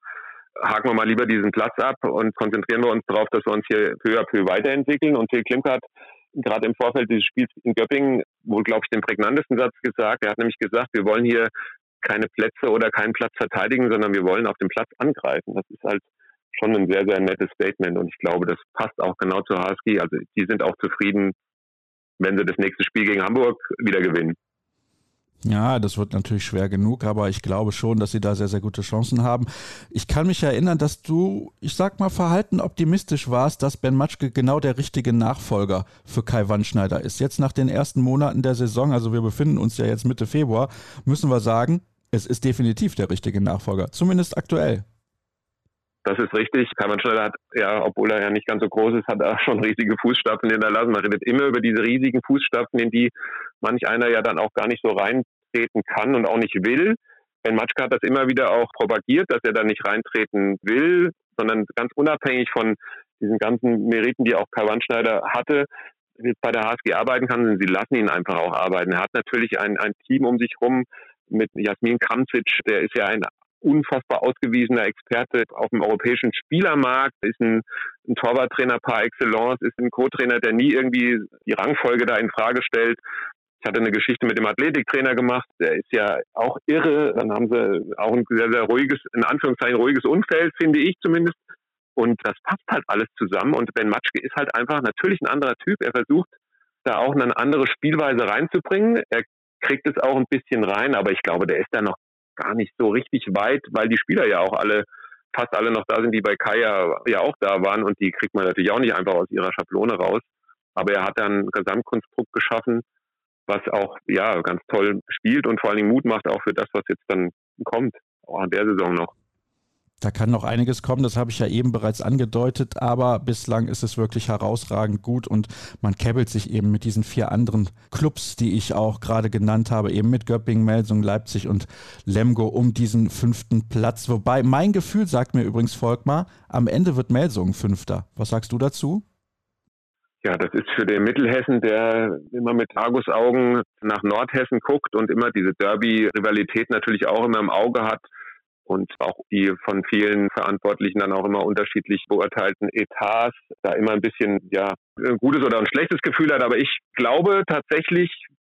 haken wir mal lieber diesen Platz ab und konzentrieren wir uns darauf, dass wir uns hier peu à peu weiterentwickeln. Und Till Klimke hat gerade im Vorfeld dieses Spiels in Göppingen wohl, glaube ich, den prägnantesten Satz gesagt. Er hat nämlich gesagt, wir wollen hier keine Plätze oder keinen Platz verteidigen, sondern wir wollen auf dem Platz angreifen. Das ist halt schon ein sehr, sehr nettes Statement und ich glaube, das passt auch genau zur HSG. Also die sind auch zufrieden, wenn sie das nächste Spiel gegen Hamburg wieder gewinnen. Ja, das wird natürlich schwer genug, aber ich glaube schon, dass sie da sehr, sehr gute Chancen haben. Ich kann mich erinnern, dass du, ich sag mal, verhalten optimistisch warst, dass Ben Matschke genau der richtige Nachfolger für Kai Wandschneider ist. Jetzt nach den ersten Monaten der Saison, also wir befinden uns ja jetzt Mitte Februar, müssen wir sagen, es ist definitiv der richtige Nachfolger, zumindest aktuell. Das ist richtig. Kai Wandschneider hat, ja, obwohl er ja nicht ganz so groß ist, hat er schon riesige Fußstapfen hinterlassen. Man redet immer über diese riesigen Fußstapfen, in die manch einer ja dann auch gar nicht so reintreten kann und auch nicht will. Ben Matschka hat das immer wieder auch propagiert, dass er da nicht reintreten will, sondern ganz unabhängig von diesen ganzen Meriten, die auch Kai Wandschneider hatte, jetzt bei der HSG arbeiten kann, sie lassen ihn einfach auch arbeiten. Er hat natürlich ein, ein Team um sich rum mit Jasmin Kramcic, der ist ja ein unfassbar ausgewiesener Experte auf dem europäischen Spielermarkt, ist ein, ein Torwarttrainer par excellence, ist ein Co-Trainer, der nie irgendwie die Rangfolge da in Frage stellt. Ich hatte eine Geschichte mit dem Athletiktrainer gemacht, der ist ja auch irre. Dann haben sie auch ein sehr, sehr ruhiges, in Anführungszeichen ruhiges Umfeld, finde ich zumindest. Und das passt halt alles zusammen. Und Ben Matschke ist halt einfach natürlich ein anderer Typ. Er versucht da auch eine andere Spielweise reinzubringen. Er kriegt es auch ein bisschen rein, aber ich glaube, der ist da noch gar nicht so richtig weit, weil die Spieler ja auch alle, fast alle noch da sind, die bei Kaya ja auch da waren und die kriegt man natürlich auch nicht einfach aus ihrer Schablone raus. Aber er hat dann ein Gesamtkonstrukt geschaffen, was auch ja ganz toll spielt und vor allen Dingen Mut macht auch für das, was jetzt dann kommt, auch an der Saison noch. Da kann noch einiges kommen, das habe ich ja eben bereits angedeutet, aber bislang ist es wirklich herausragend gut und man käbbelt sich eben mit diesen vier anderen Clubs, die ich auch gerade genannt habe, eben mit Göppingen, Melsung, Leipzig und Lemgo um diesen fünften Platz. Wobei mein Gefühl sagt mir übrigens Volkmar, am Ende wird Melsung Fünfter. Was sagst du dazu? Ja, das ist für den Mittelhessen, der immer mit Argusaugen nach Nordhessen guckt und immer diese Derby-Rivalität natürlich auch immer im Auge hat und auch die von vielen Verantwortlichen dann auch immer unterschiedlich beurteilten Etats da immer ein bisschen ja ein gutes oder ein schlechtes Gefühl hat. Aber ich glaube tatsächlich,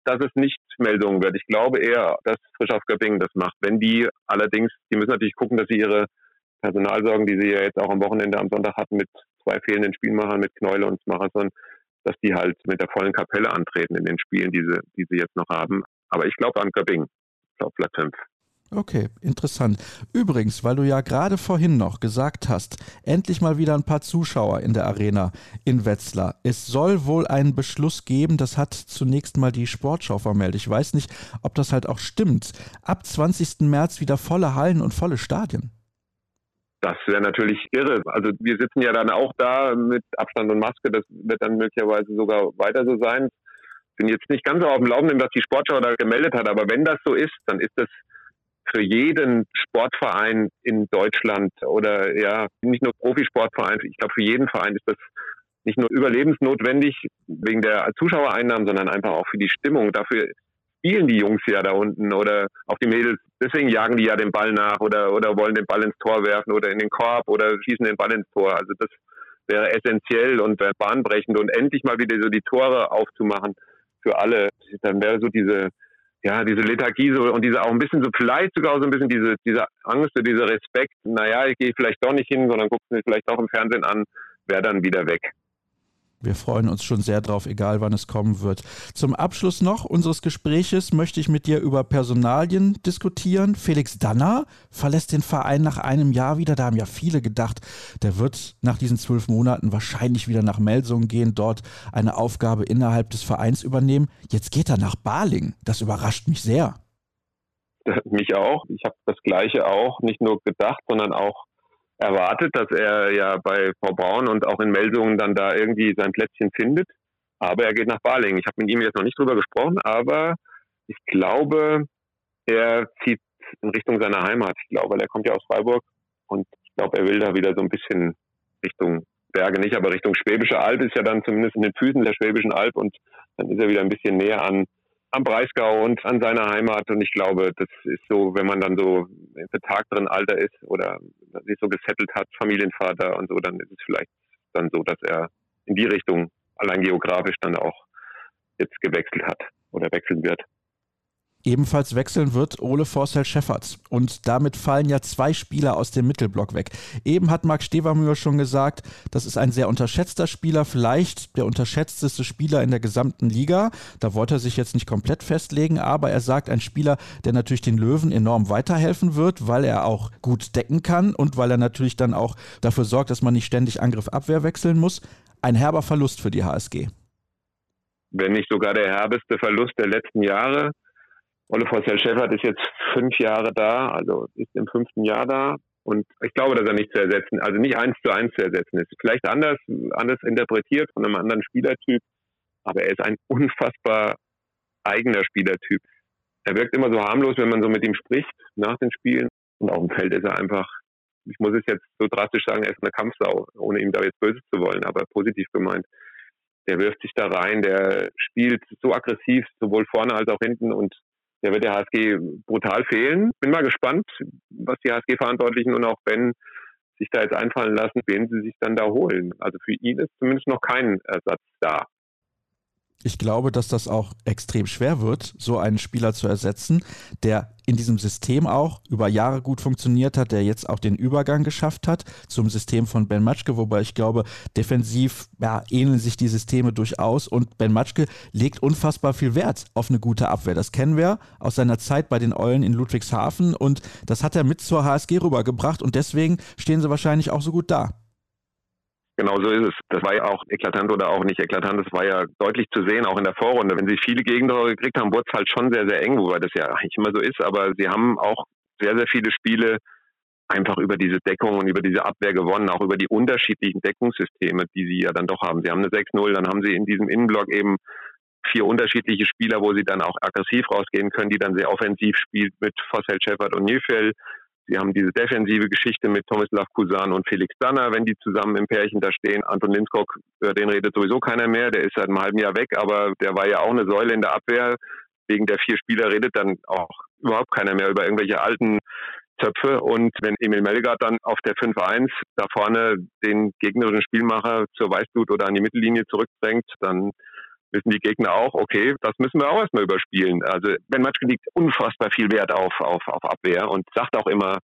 dass es nicht Meldungen wird. Ich glaube eher, dass Frisch auf Göppingen das macht. Wenn die allerdings, die müssen natürlich gucken, dass sie ihre Personalsorgen, die sie ja jetzt auch am Wochenende am Sonntag hatten mit zwei fehlenden Spielmachern, mit Knäule und Marathon, dass die halt mit der vollen Kapelle antreten in den Spielen, die sie, die sie jetzt noch haben. Aber ich glaube an Göppingen. Ich glaube Platz 5. Okay, interessant. Übrigens, weil du ja gerade vorhin noch gesagt hast, endlich mal wieder ein paar Zuschauer in der Arena in Wetzlar. Es soll wohl einen Beschluss geben, das hat zunächst mal die Sportschau vermeldet. Ich weiß nicht, ob das halt auch stimmt. Ab 20. März wieder volle Hallen und volle Stadien. Das wäre natürlich irre. Also wir sitzen ja dann auch da mit Abstand und Maske. Das wird dann möglicherweise sogar weiter so sein. Bin jetzt nicht ganz so auf dem Laufenden, was die Sportschau da gemeldet hat, aber wenn das so ist, dann ist das für jeden Sportverein in Deutschland oder ja, nicht nur Profisportverein, ich glaube für jeden Verein ist das nicht nur überlebensnotwendig wegen der Zuschauereinnahmen, sondern einfach auch für die Stimmung. Dafür spielen die Jungs ja da unten oder auch die Mädels. Deswegen jagen die ja den Ball nach oder, oder wollen den Ball ins Tor werfen oder in den Korb oder schießen den Ball ins Tor. Also das wäre essentiell und bahnbrechend und endlich mal wieder so die Tore aufzumachen für alle. Dann wäre so diese, ja, diese Lethargie so, und diese auch ein bisschen so, vielleicht sogar so ein bisschen diese, diese Angst, dieser Respekt, naja, ich gehe vielleicht doch nicht hin, sondern gucke mir vielleicht auch im Fernsehen an, wäre dann wieder weg. Wir freuen uns schon sehr drauf, egal wann es kommen wird. Zum Abschluss noch unseres Gespräches möchte ich mit dir über Personalien diskutieren. Felix Danner verlässt den Verein nach einem Jahr wieder. Da haben ja viele gedacht, der wird nach diesen zwölf Monaten wahrscheinlich wieder nach Melsungen gehen, dort eine Aufgabe innerhalb des Vereins übernehmen. Jetzt geht er nach Baling. Das überrascht mich sehr. Mich auch. Ich habe das Gleiche auch nicht nur gedacht, sondern auch erwartet, dass er ja bei Frau Braun und auch in Meldungen dann da irgendwie sein Plätzchen findet. Aber er geht nach Baling. Ich habe mit ihm jetzt noch nicht drüber gesprochen, aber ich glaube, er zieht in Richtung seiner Heimat. Ich glaube, er kommt ja aus Freiburg und ich glaube, er will da wieder so ein bisschen Richtung Berge nicht, aber Richtung Schwäbische Alb ist ja dann zumindest in den Füßen der Schwäbischen Alb und dann ist er wieder ein bisschen näher an am Breisgau und an seiner Heimat. Und ich glaube, das ist so, wenn man dann so im betagteren Alter ist oder sich so gesettelt hat, Familienvater und so, dann ist es vielleicht dann so, dass er in die Richtung allein geografisch dann auch jetzt gewechselt hat oder wechseln wird. Ebenfalls wechseln wird Ole Forsell Schefferts. Und damit fallen ja zwei Spieler aus dem Mittelblock weg. Eben hat Marc Stevermüher schon gesagt, das ist ein sehr unterschätzter Spieler, vielleicht der unterschätzteste Spieler in der gesamten Liga. Da wollte er sich jetzt nicht komplett festlegen, aber er sagt, ein Spieler, der natürlich den Löwen enorm weiterhelfen wird, weil er auch gut decken kann und weil er natürlich dann auch dafür sorgt, dass man nicht ständig Angriff-Abwehr wechseln muss. Ein herber Verlust für die HSG. Wenn nicht sogar der herbeste Verlust der letzten Jahre. Olle Forssell Schäffert ist jetzt fünf Jahre da, also ist im fünften Jahr da. Und ich glaube, dass er nicht zu ersetzen, also nicht eins zu eins zu ersetzen ist. Vielleicht anders, anders interpretiert von einem anderen Spielertyp, aber er ist ein unfassbar eigener Spielertyp. Er wirkt immer so harmlos, wenn man so mit ihm spricht nach den Spielen. Und auf dem Feld ist er einfach, ich muss es jetzt so drastisch sagen, er ist eine Kampfsau, ohne ihm da jetzt Böses zu wollen, aber positiv gemeint. Der wirft sich da rein, der spielt so aggressiv, sowohl vorne als auch hinten und der wird der HSG brutal fehlen. Bin mal gespannt, was die HSG-Verantwortlichen und auch Ben sich da jetzt einfallen lassen, wen sie sich dann da holen. Also für ihn ist zumindest noch kein Ersatz da. Ich glaube, dass das auch extrem schwer wird, so einen Spieler zu ersetzen, der in diesem System auch über Jahre gut funktioniert hat, der jetzt auch den Übergang geschafft hat zum System von Ben Matschke, wobei ich glaube, defensiv ja, ähneln sich die Systeme durchaus und Ben Matschke legt unfassbar viel Wert auf eine gute Abwehr. Das kennen wir aus seiner Zeit bei den Eulen in Ludwigshafen und das hat er mit zur HSG rübergebracht und deswegen stehen sie wahrscheinlich auch so gut da. Genau so ist es. Das war ja auch eklatant oder auch nicht eklatant. Das war ja deutlich zu sehen, auch in der Vorrunde. Wenn sie viele Gegentore gekriegt haben, wurde es halt schon sehr, sehr eng, wobei das ja eigentlich immer so ist. Aber sie haben auch sehr, sehr viele Spiele einfach über diese Deckung und über diese Abwehr gewonnen, auch über die unterschiedlichen Deckungssysteme, die sie ja dann doch haben. Sie haben eine 6-0, dann haben sie in diesem Innenblock eben vier unterschiedliche Spieler, wo sie dann auch aggressiv rausgehen können, die dann sehr offensiv spielt mit Fossel Shepard und Nilfeld. Sie haben diese defensive Geschichte mit Tomislav Kusan und Felix Danner, wenn die zusammen im Pärchen da stehen. Anton Linskog, über den redet sowieso keiner mehr, der ist seit einem halben Jahr weg, aber der war ja auch eine Säule in der Abwehr. Wegen der vier Spieler redet dann auch überhaupt keiner mehr über irgendwelche alten Töpfe. Und wenn Emil Melgard dann auf der 5-1 da vorne den gegnerischen Spielmacher zur Weißblut oder an die Mittellinie zurückdrängt, dann wissen die Gegner auch, okay, das müssen wir auch erstmal überspielen. Also Ben Matschke liegt unfassbar viel Wert auf, auf, auf Abwehr und sagt auch immer,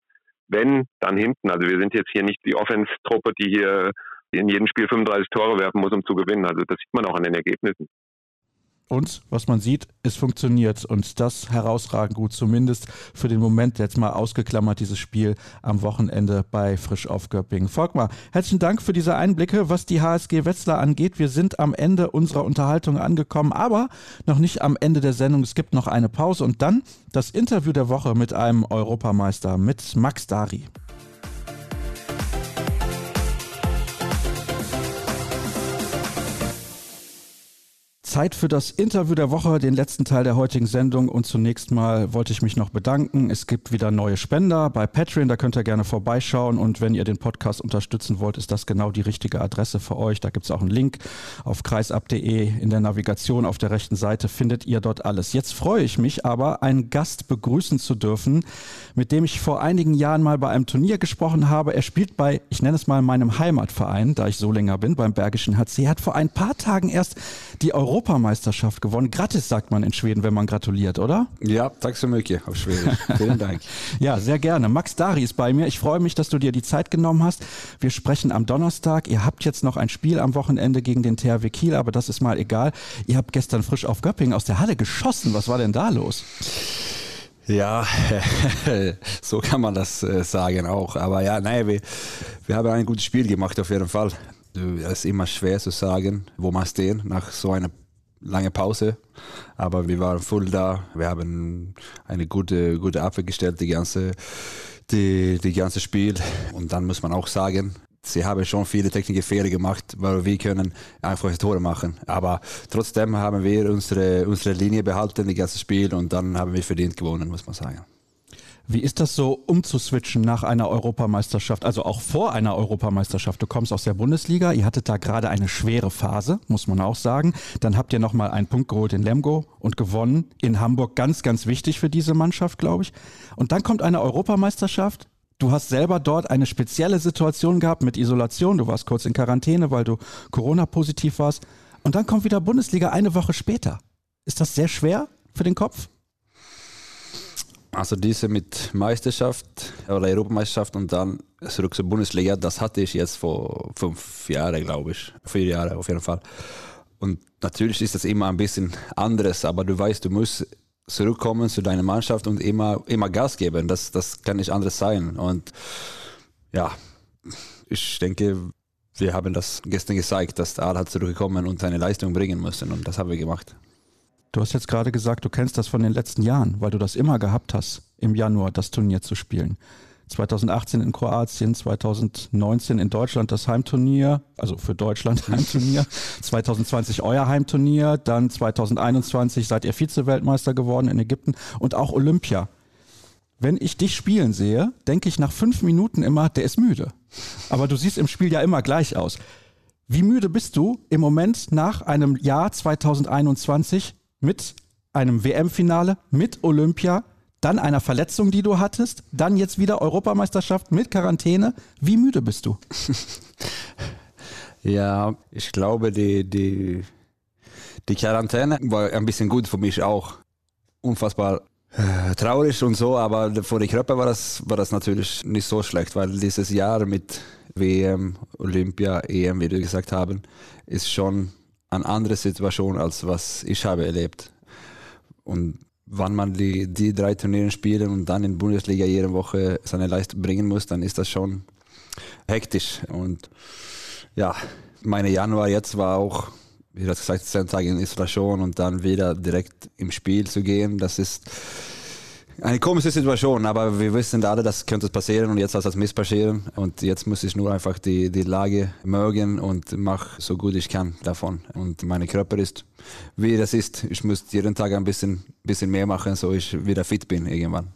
wenn, dann hinten. Also wir sind jetzt hier nicht die Offense-Truppe, die hier in jedem Spiel 35 Tore werfen muss, um zu gewinnen. Also das sieht man auch an den Ergebnissen. Und was man sieht, es funktioniert und das herausragend gut, zumindest für den Moment jetzt mal ausgeklammert, dieses Spiel am Wochenende bei Frisch auf Göppingen. Volkmar, herzlichen Dank für diese Einblicke, was die HSG Wetzlar angeht. Wir sind am Ende unserer Unterhaltung angekommen, aber noch nicht am Ende der Sendung. Es gibt noch eine Pause und dann das Interview der Woche mit einem Europameister, mit Max Dari. Zeit für das Interview der Woche, den letzten Teil der heutigen Sendung. Und zunächst mal wollte ich mich noch bedanken. Es gibt wieder neue Spender bei Patreon, da könnt ihr gerne vorbeischauen. Und wenn ihr den Podcast unterstützen wollt, ist das genau die richtige Adresse für euch. Da gibt es auch einen Link auf kreisab.de. In der Navigation auf der rechten Seite findet ihr dort alles. Jetzt freue ich mich aber, einen Gast begrüßen zu dürfen, mit dem ich vor einigen Jahren mal bei einem Turnier gesprochen habe. Er spielt bei, ich nenne es mal meinem Heimatverein, da ich so länger bin, beim Bergischen HC. Er hat vor ein paar Tagen erst die Europa Europameisterschaft gewonnen. Gratis sagt man in Schweden, wenn man gratuliert, oder? Ja, tack so mycket auf Schwedisch. Vielen Dank. ja, sehr gerne. Max Dari ist bei mir. Ich freue mich, dass du dir die Zeit genommen hast. Wir sprechen am Donnerstag. Ihr habt jetzt noch ein Spiel am Wochenende gegen den THW Kiel, aber das ist mal egal. Ihr habt gestern frisch auf Göppingen aus der Halle geschossen. Was war denn da los? Ja, so kann man das äh, sagen auch. Aber ja, nein, wir, wir haben ein gutes Spiel gemacht auf jeden Fall. Es ist immer schwer zu sagen, wo man stehen nach so einer langen Pause. Aber wir waren voll da. Wir haben eine gute, gute Abwehr gestellt, die ganze, die, die ganze Spiel. Und dann muss man auch sagen, sie haben schon viele technische Fehler gemacht, weil wir können einfach Tore machen. Aber trotzdem haben wir unsere, unsere Linie behalten, das ganze Spiel, und dann haben wir verdient gewonnen, muss man sagen. Wie ist das so, umzuswitchen nach einer Europameisterschaft, also auch vor einer Europameisterschaft? Du kommst aus der Bundesliga, ihr hattet da gerade eine schwere Phase, muss man auch sagen. Dann habt ihr nochmal einen Punkt geholt in Lemgo und gewonnen in Hamburg. Ganz, ganz wichtig für diese Mannschaft, glaube ich. Und dann kommt eine Europameisterschaft, Du hast selber dort eine spezielle Situation gehabt mit Isolation. Du warst kurz in Quarantäne, weil du Corona-positiv warst. Und dann kommt wieder Bundesliga eine Woche später. Ist das sehr schwer für den Kopf? Also diese mit Meisterschaft oder Europameisterschaft und dann zurück zur Bundesliga, das hatte ich jetzt vor fünf Jahren, glaube ich. Vier Jahre auf jeden Fall. Und natürlich ist das immer ein bisschen anderes, aber du weißt, du musst zurückkommen zu deiner Mannschaft und immer, immer Gas geben. Das, das kann nicht anders sein. Und ja, ich denke, wir haben das gestern gezeigt, dass der Al hat zurückgekommen und seine Leistung bringen müssen und das haben wir gemacht. Du hast jetzt gerade gesagt, du kennst das von den letzten Jahren, weil du das immer gehabt hast, im Januar das Turnier zu spielen. 2018 in Kroatien, 2019 in Deutschland das Heimturnier, also für Deutschland Heimturnier, 2020 euer Heimturnier, dann 2021 seid ihr Vize-Weltmeister geworden in Ägypten und auch Olympia. Wenn ich dich spielen sehe, denke ich nach fünf Minuten immer, der ist müde. Aber du siehst im Spiel ja immer gleich aus. Wie müde bist du im Moment nach einem Jahr 2021 mit einem WM-Finale, mit Olympia, dann einer Verletzung, die du hattest, dann jetzt wieder Europameisterschaft mit Quarantäne. Wie müde bist du? ja, ich glaube, die, die, die Quarantäne war ein bisschen gut für mich auch. Unfassbar äh, traurig und so, aber für die Körper war das, war das natürlich nicht so schlecht, weil dieses Jahr mit WM, Olympia, EM, wie du gesagt haben, ist schon eine andere Situation, als was ich habe erlebt. Und wann man die, die drei Turniere spielen und dann in Bundesliga jede Woche seine Leistung bringen muss, dann ist das schon hektisch. Und ja, meine Januar jetzt war auch, wie du hast gesagt, zehn Tage in Isolation und dann wieder direkt im Spiel zu gehen, das ist eine komische Situation, aber wir wissen alle, das könnte passieren und jetzt hat das Mist passieren und jetzt muss ich nur einfach die, die Lage mögen und mache so gut ich kann davon. Und mein Körper ist, wie das ist. Ich muss jeden Tag ein bisschen, bisschen mehr machen, so ich wieder fit bin irgendwann.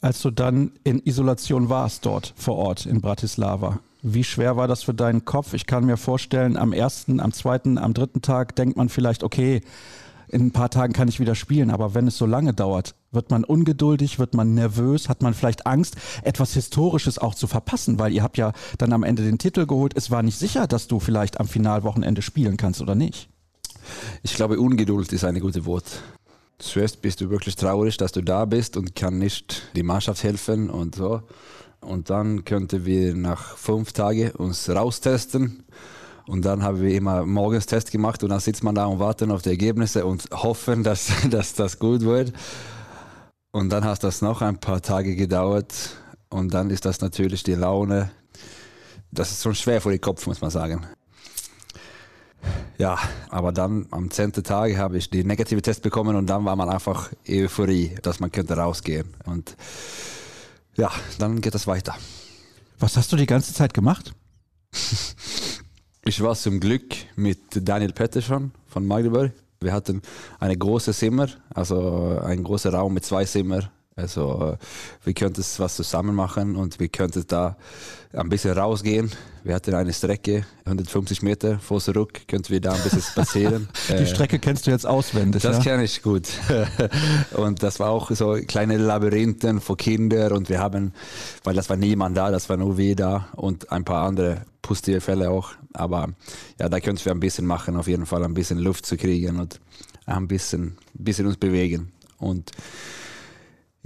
Als du dann in Isolation warst dort vor Ort in Bratislava, wie schwer war das für deinen Kopf? Ich kann mir vorstellen, am ersten, am zweiten, am dritten Tag denkt man vielleicht, okay, in ein paar Tagen kann ich wieder spielen. Aber wenn es so lange dauert, wird man ungeduldig, wird man nervös, hat man vielleicht Angst, etwas Historisches auch zu verpassen, weil ihr habt ja dann am Ende den Titel geholt. Es war nicht sicher, dass du vielleicht am Finalwochenende spielen kannst oder nicht. Ich glaube, Ungeduld ist ein gutes Wort. Zuerst bist du wirklich traurig, dass du da bist und kann nicht die Mannschaft helfen und so. Und dann könnten wir nach fünf Tagen uns raustesten und dann haben wir immer morgens Test gemacht und dann sitzt man da und wartet auf die Ergebnisse und hoffen, dass, dass das gut wird. Und dann hat das noch ein paar Tage gedauert und dann ist das natürlich die Laune. Das ist schon schwer vor den Kopf, muss man sagen. Ja, aber dann am zehnten Tag habe ich die negative Test bekommen und dann war man einfach Euphorie, dass man könnte rausgehen. Und ja, dann geht das weiter. Was hast du die ganze Zeit gemacht? Ich war zum Glück mit Daniel Pettersson von Magdeburg. Wir hatten eine große Zimmer, also ein großer Raum mit zwei Zimmer Also äh, wir könnten was zusammen machen und wir könnten da ein bisschen rausgehen. Wir hatten eine Strecke, 150 Meter vor zurück, könnten wir da ein bisschen spazieren. Die äh, Strecke kennst du jetzt auswendig, Das ja? kenne ich gut. und das war auch so kleine Labyrinthen für Kinder und wir haben, weil das war niemand da, das war nur wir da und ein paar andere positive Fälle auch. Aber ja, da könnten wir ein bisschen machen, auf jeden Fall ein bisschen Luft zu kriegen und ein bisschen, ein bisschen uns bewegen. Und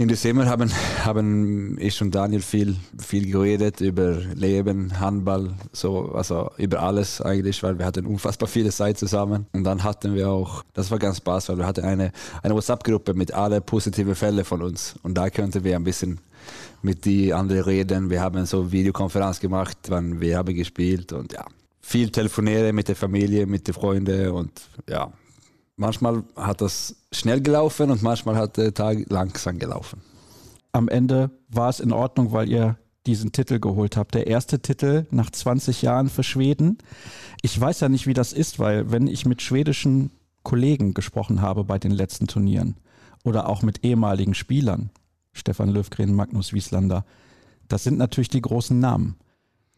im Dezember haben, haben ich und Daniel viel, viel geredet über Leben, Handball, so, also über alles eigentlich, weil wir hatten unfassbar viele Zeit zusammen. Und dann hatten wir auch, das war ganz Spaß, weil wir hatten eine, eine WhatsApp-Gruppe mit allen positiven Fällen von uns. Und da könnten wir ein bisschen mit die anderen reden. Wir haben so Videokonferenz gemacht, wann wir haben gespielt und ja, viel telefonieren mit der Familie, mit den Freunden und ja, manchmal hat das schnell gelaufen und manchmal hat der Tag langsam gelaufen. Am Ende war es in Ordnung, weil ihr diesen Titel geholt habt. Der erste Titel nach 20 Jahren für Schweden. Ich weiß ja nicht, wie das ist, weil wenn ich mit schwedischen Kollegen gesprochen habe bei den letzten Turnieren oder auch mit ehemaligen Spielern, Stefan Löfgren, Magnus Wieslander, das sind natürlich die großen Namen.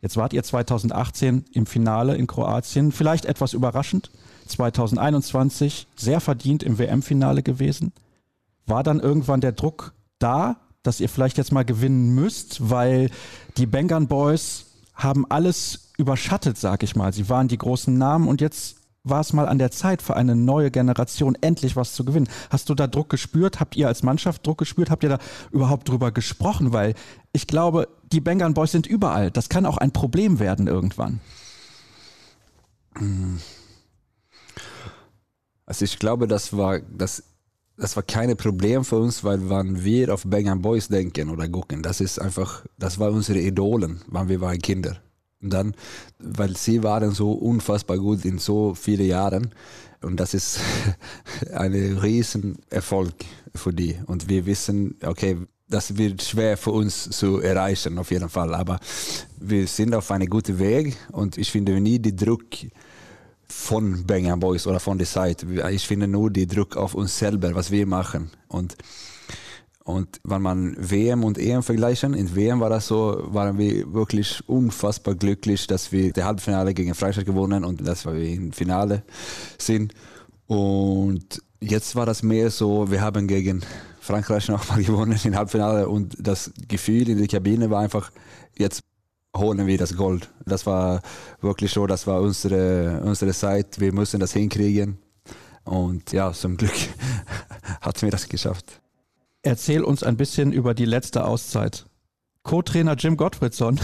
Jetzt wart ihr 2018 im Finale in Kroatien, vielleicht etwas überraschend, 2021 sehr verdient im WM-Finale gewesen. War dann irgendwann der Druck da, dass ihr vielleicht jetzt mal gewinnen müsst, weil die Bengal Boys haben alles überschattet, sag ich mal. Sie waren die großen Namen und jetzt war es mal an der Zeit für eine neue Generation endlich was zu gewinnen. Hast du da Druck gespürt? Habt ihr als Mannschaft Druck gespürt? Habt ihr da überhaupt drüber gesprochen? Weil ich glaube, die Bengal Boys sind überall. Das kann auch ein Problem werden irgendwann. Also ich glaube, das war das, das war keine Problem für uns, weil wenn wir auf Bengal Boys denken oder gucken, das ist einfach, das war unsere Idolen, wann wir waren Kinder. Und dann, weil sie waren so unfassbar gut in so vielen Jahren und das ist ein riesen Erfolg für die. Und wir wissen, okay, das wird schwer für uns zu erreichen auf jeden Fall, aber wir sind auf einem guten Weg und ich finde nie die Druck von Bengham Boys oder von der Seite. Ich finde nur die Druck auf uns selber, was wir machen. Und, und wenn man WM und EM vergleichen, in WM war das so, waren wir wirklich unfassbar glücklich, dass wir das Halbfinale gegen Freistadt gewonnen und dass wir im Finale sind. Und jetzt war das mehr so, wir haben gegen Frankreich nochmal gewonnen im Halbfinale und das Gefühl in der Kabine war einfach, jetzt holen wir das Gold. Das war wirklich so, das war unsere, unsere Zeit. Wir müssen das hinkriegen. Und ja, zum Glück hat mir das geschafft. Erzähl uns ein bisschen über die letzte Auszeit. Co-Trainer Jim Gottfriedson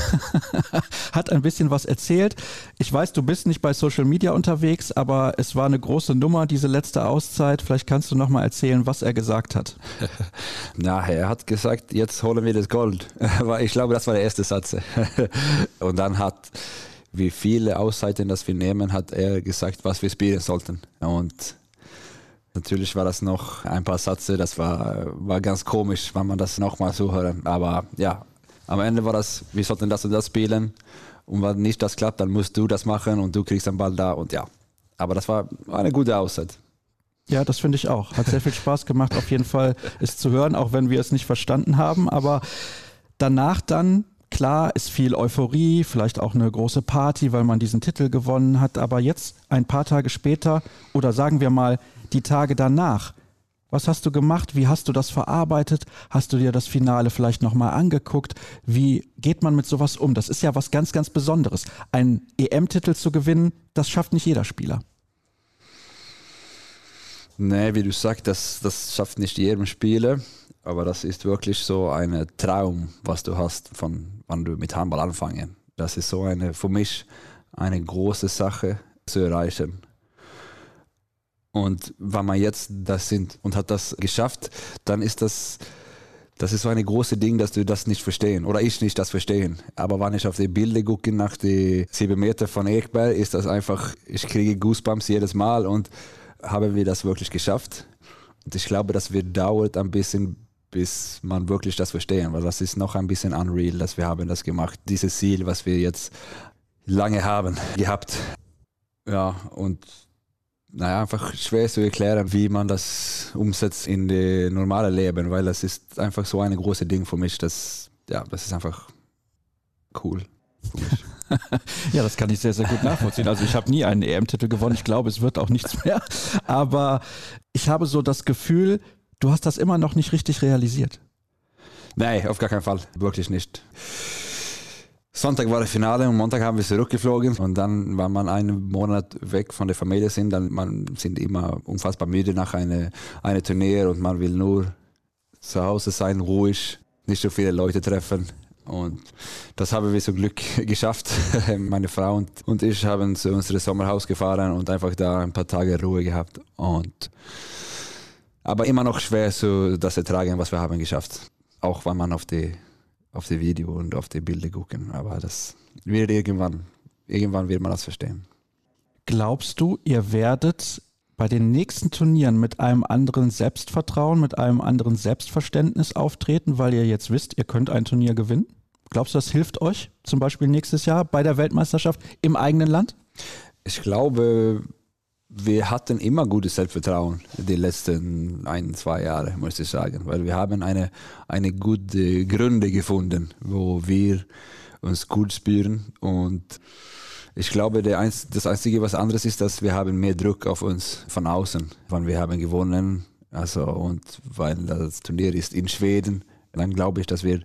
hat ein bisschen was erzählt. Ich weiß, du bist nicht bei Social Media unterwegs, aber es war eine große Nummer, diese letzte Auszeit. Vielleicht kannst du noch mal erzählen, was er gesagt hat. Na, er hat gesagt, jetzt holen wir das Gold. Ich glaube, das war der erste Satz. Und dann hat, wie viele Auszeiten das wir nehmen, hat er gesagt, was wir spielen sollten. Und Natürlich war das noch ein paar Sätze, das war, war ganz komisch, wenn man das nochmal so hören. Aber ja, am Ende war das, wir sollten das und das spielen. Und wenn nicht das klappt, dann musst du das machen und du kriegst den Ball da und ja. Aber das war eine gute Auszeit. Ja, das finde ich auch. Hat sehr viel Spaß gemacht, auf jeden Fall es zu hören, auch wenn wir es nicht verstanden haben. Aber danach dann, klar, ist viel Euphorie, vielleicht auch eine große Party, weil man diesen Titel gewonnen hat. Aber jetzt, ein paar Tage später, oder sagen wir mal, die Tage danach, was hast du gemacht? Wie hast du das verarbeitet? Hast du dir das Finale vielleicht nochmal angeguckt? Wie geht man mit sowas um? Das ist ja was ganz, ganz Besonderes. Ein EM-Titel zu gewinnen, das schafft nicht jeder Spieler. Nee, wie du sagst, das, das schafft nicht jedem Spieler. Aber das ist wirklich so ein Traum, was du hast, von wann du mit Handball anfangen. Das ist so eine, für mich eine große Sache zu erreichen. Und wenn man jetzt das sind und hat das geschafft, dann ist das, das ist so eine große Ding, dass du das nicht verstehen oder ich nicht das verstehen. Aber wenn ich auf die Bilder gucke nach die sieben Meter von Ekberg, ist das einfach, ich kriege Goosebumps jedes Mal und haben wir das wirklich geschafft. Und ich glaube, das wird dauert ein bisschen, bis man wirklich das verstehen, weil das ist noch ein bisschen unreal, dass wir haben das gemacht. Dieses Ziel, was wir jetzt lange haben gehabt. Ja, und naja, einfach schwer zu erklären, wie man das umsetzt in das normale Leben, weil das ist einfach so ein großes Ding für mich, dass, ja, das ist einfach cool. ja, das kann ich sehr, sehr gut nachvollziehen. Also ich habe nie einen EM-Titel gewonnen. Ich glaube, es wird auch nichts mehr. Aber ich habe so das Gefühl, du hast das immer noch nicht richtig realisiert. Nein, auf gar keinen Fall. Wirklich nicht. Sonntag war das Finale und Montag haben wir zurückgeflogen und dann, wenn man einen Monat weg von der Familie sind, dann man sind immer unfassbar müde nach einem eine Turnier und man will nur zu Hause sein, ruhig, nicht so viele Leute treffen. Und das haben wir zum Glück geschafft. Meine Frau und, und ich haben zu unserem Sommerhaus gefahren und einfach da ein paar Tage Ruhe gehabt. Und, aber immer noch schwer zu das ertragen, was wir haben geschafft. Auch wenn man auf die, auf die Video und auf die Bilder gucken. Aber das wird irgendwann, irgendwann wird man das verstehen. Glaubst du, ihr werdet bei den nächsten Turnieren mit einem anderen Selbstvertrauen, mit einem anderen Selbstverständnis auftreten, weil ihr jetzt wisst, ihr könnt ein Turnier gewinnen? Glaubst du, das hilft euch zum Beispiel nächstes Jahr bei der Weltmeisterschaft im eigenen Land? Ich glaube, wir hatten immer gutes Selbstvertrauen die letzten ein, zwei Jahre, muss ich sagen, weil wir haben eine, eine gute Gründe gefunden, wo wir uns gut spüren und ich glaube, Einz das Einzige, was anderes ist, dass wir haben mehr Druck auf uns von außen, wann wir haben gewonnen, also und weil das Turnier ist in Schweden, dann glaube ich, dass wir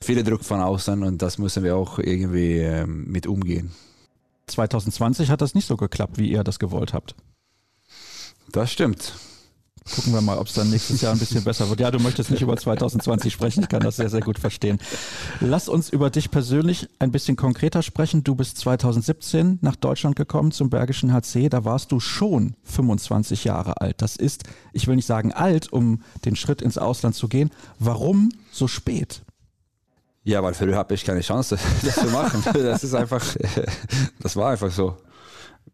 viel Druck von außen und das müssen wir auch irgendwie ähm, mit umgehen. 2020 hat das nicht so geklappt, wie ihr das gewollt habt. Das stimmt. Gucken wir mal, ob es dann nächstes Jahr ein bisschen besser wird. Ja, du möchtest nicht über 2020 sprechen, ich kann das sehr, sehr gut verstehen. Lass uns über dich persönlich ein bisschen konkreter sprechen. Du bist 2017 nach Deutschland gekommen zum Bergischen HC. Da warst du schon 25 Jahre alt. Das ist, ich will nicht sagen alt, um den Schritt ins Ausland zu gehen. Warum so spät? Ja, weil früher habe ich keine Chance, das zu machen. Das ist einfach, das war einfach so.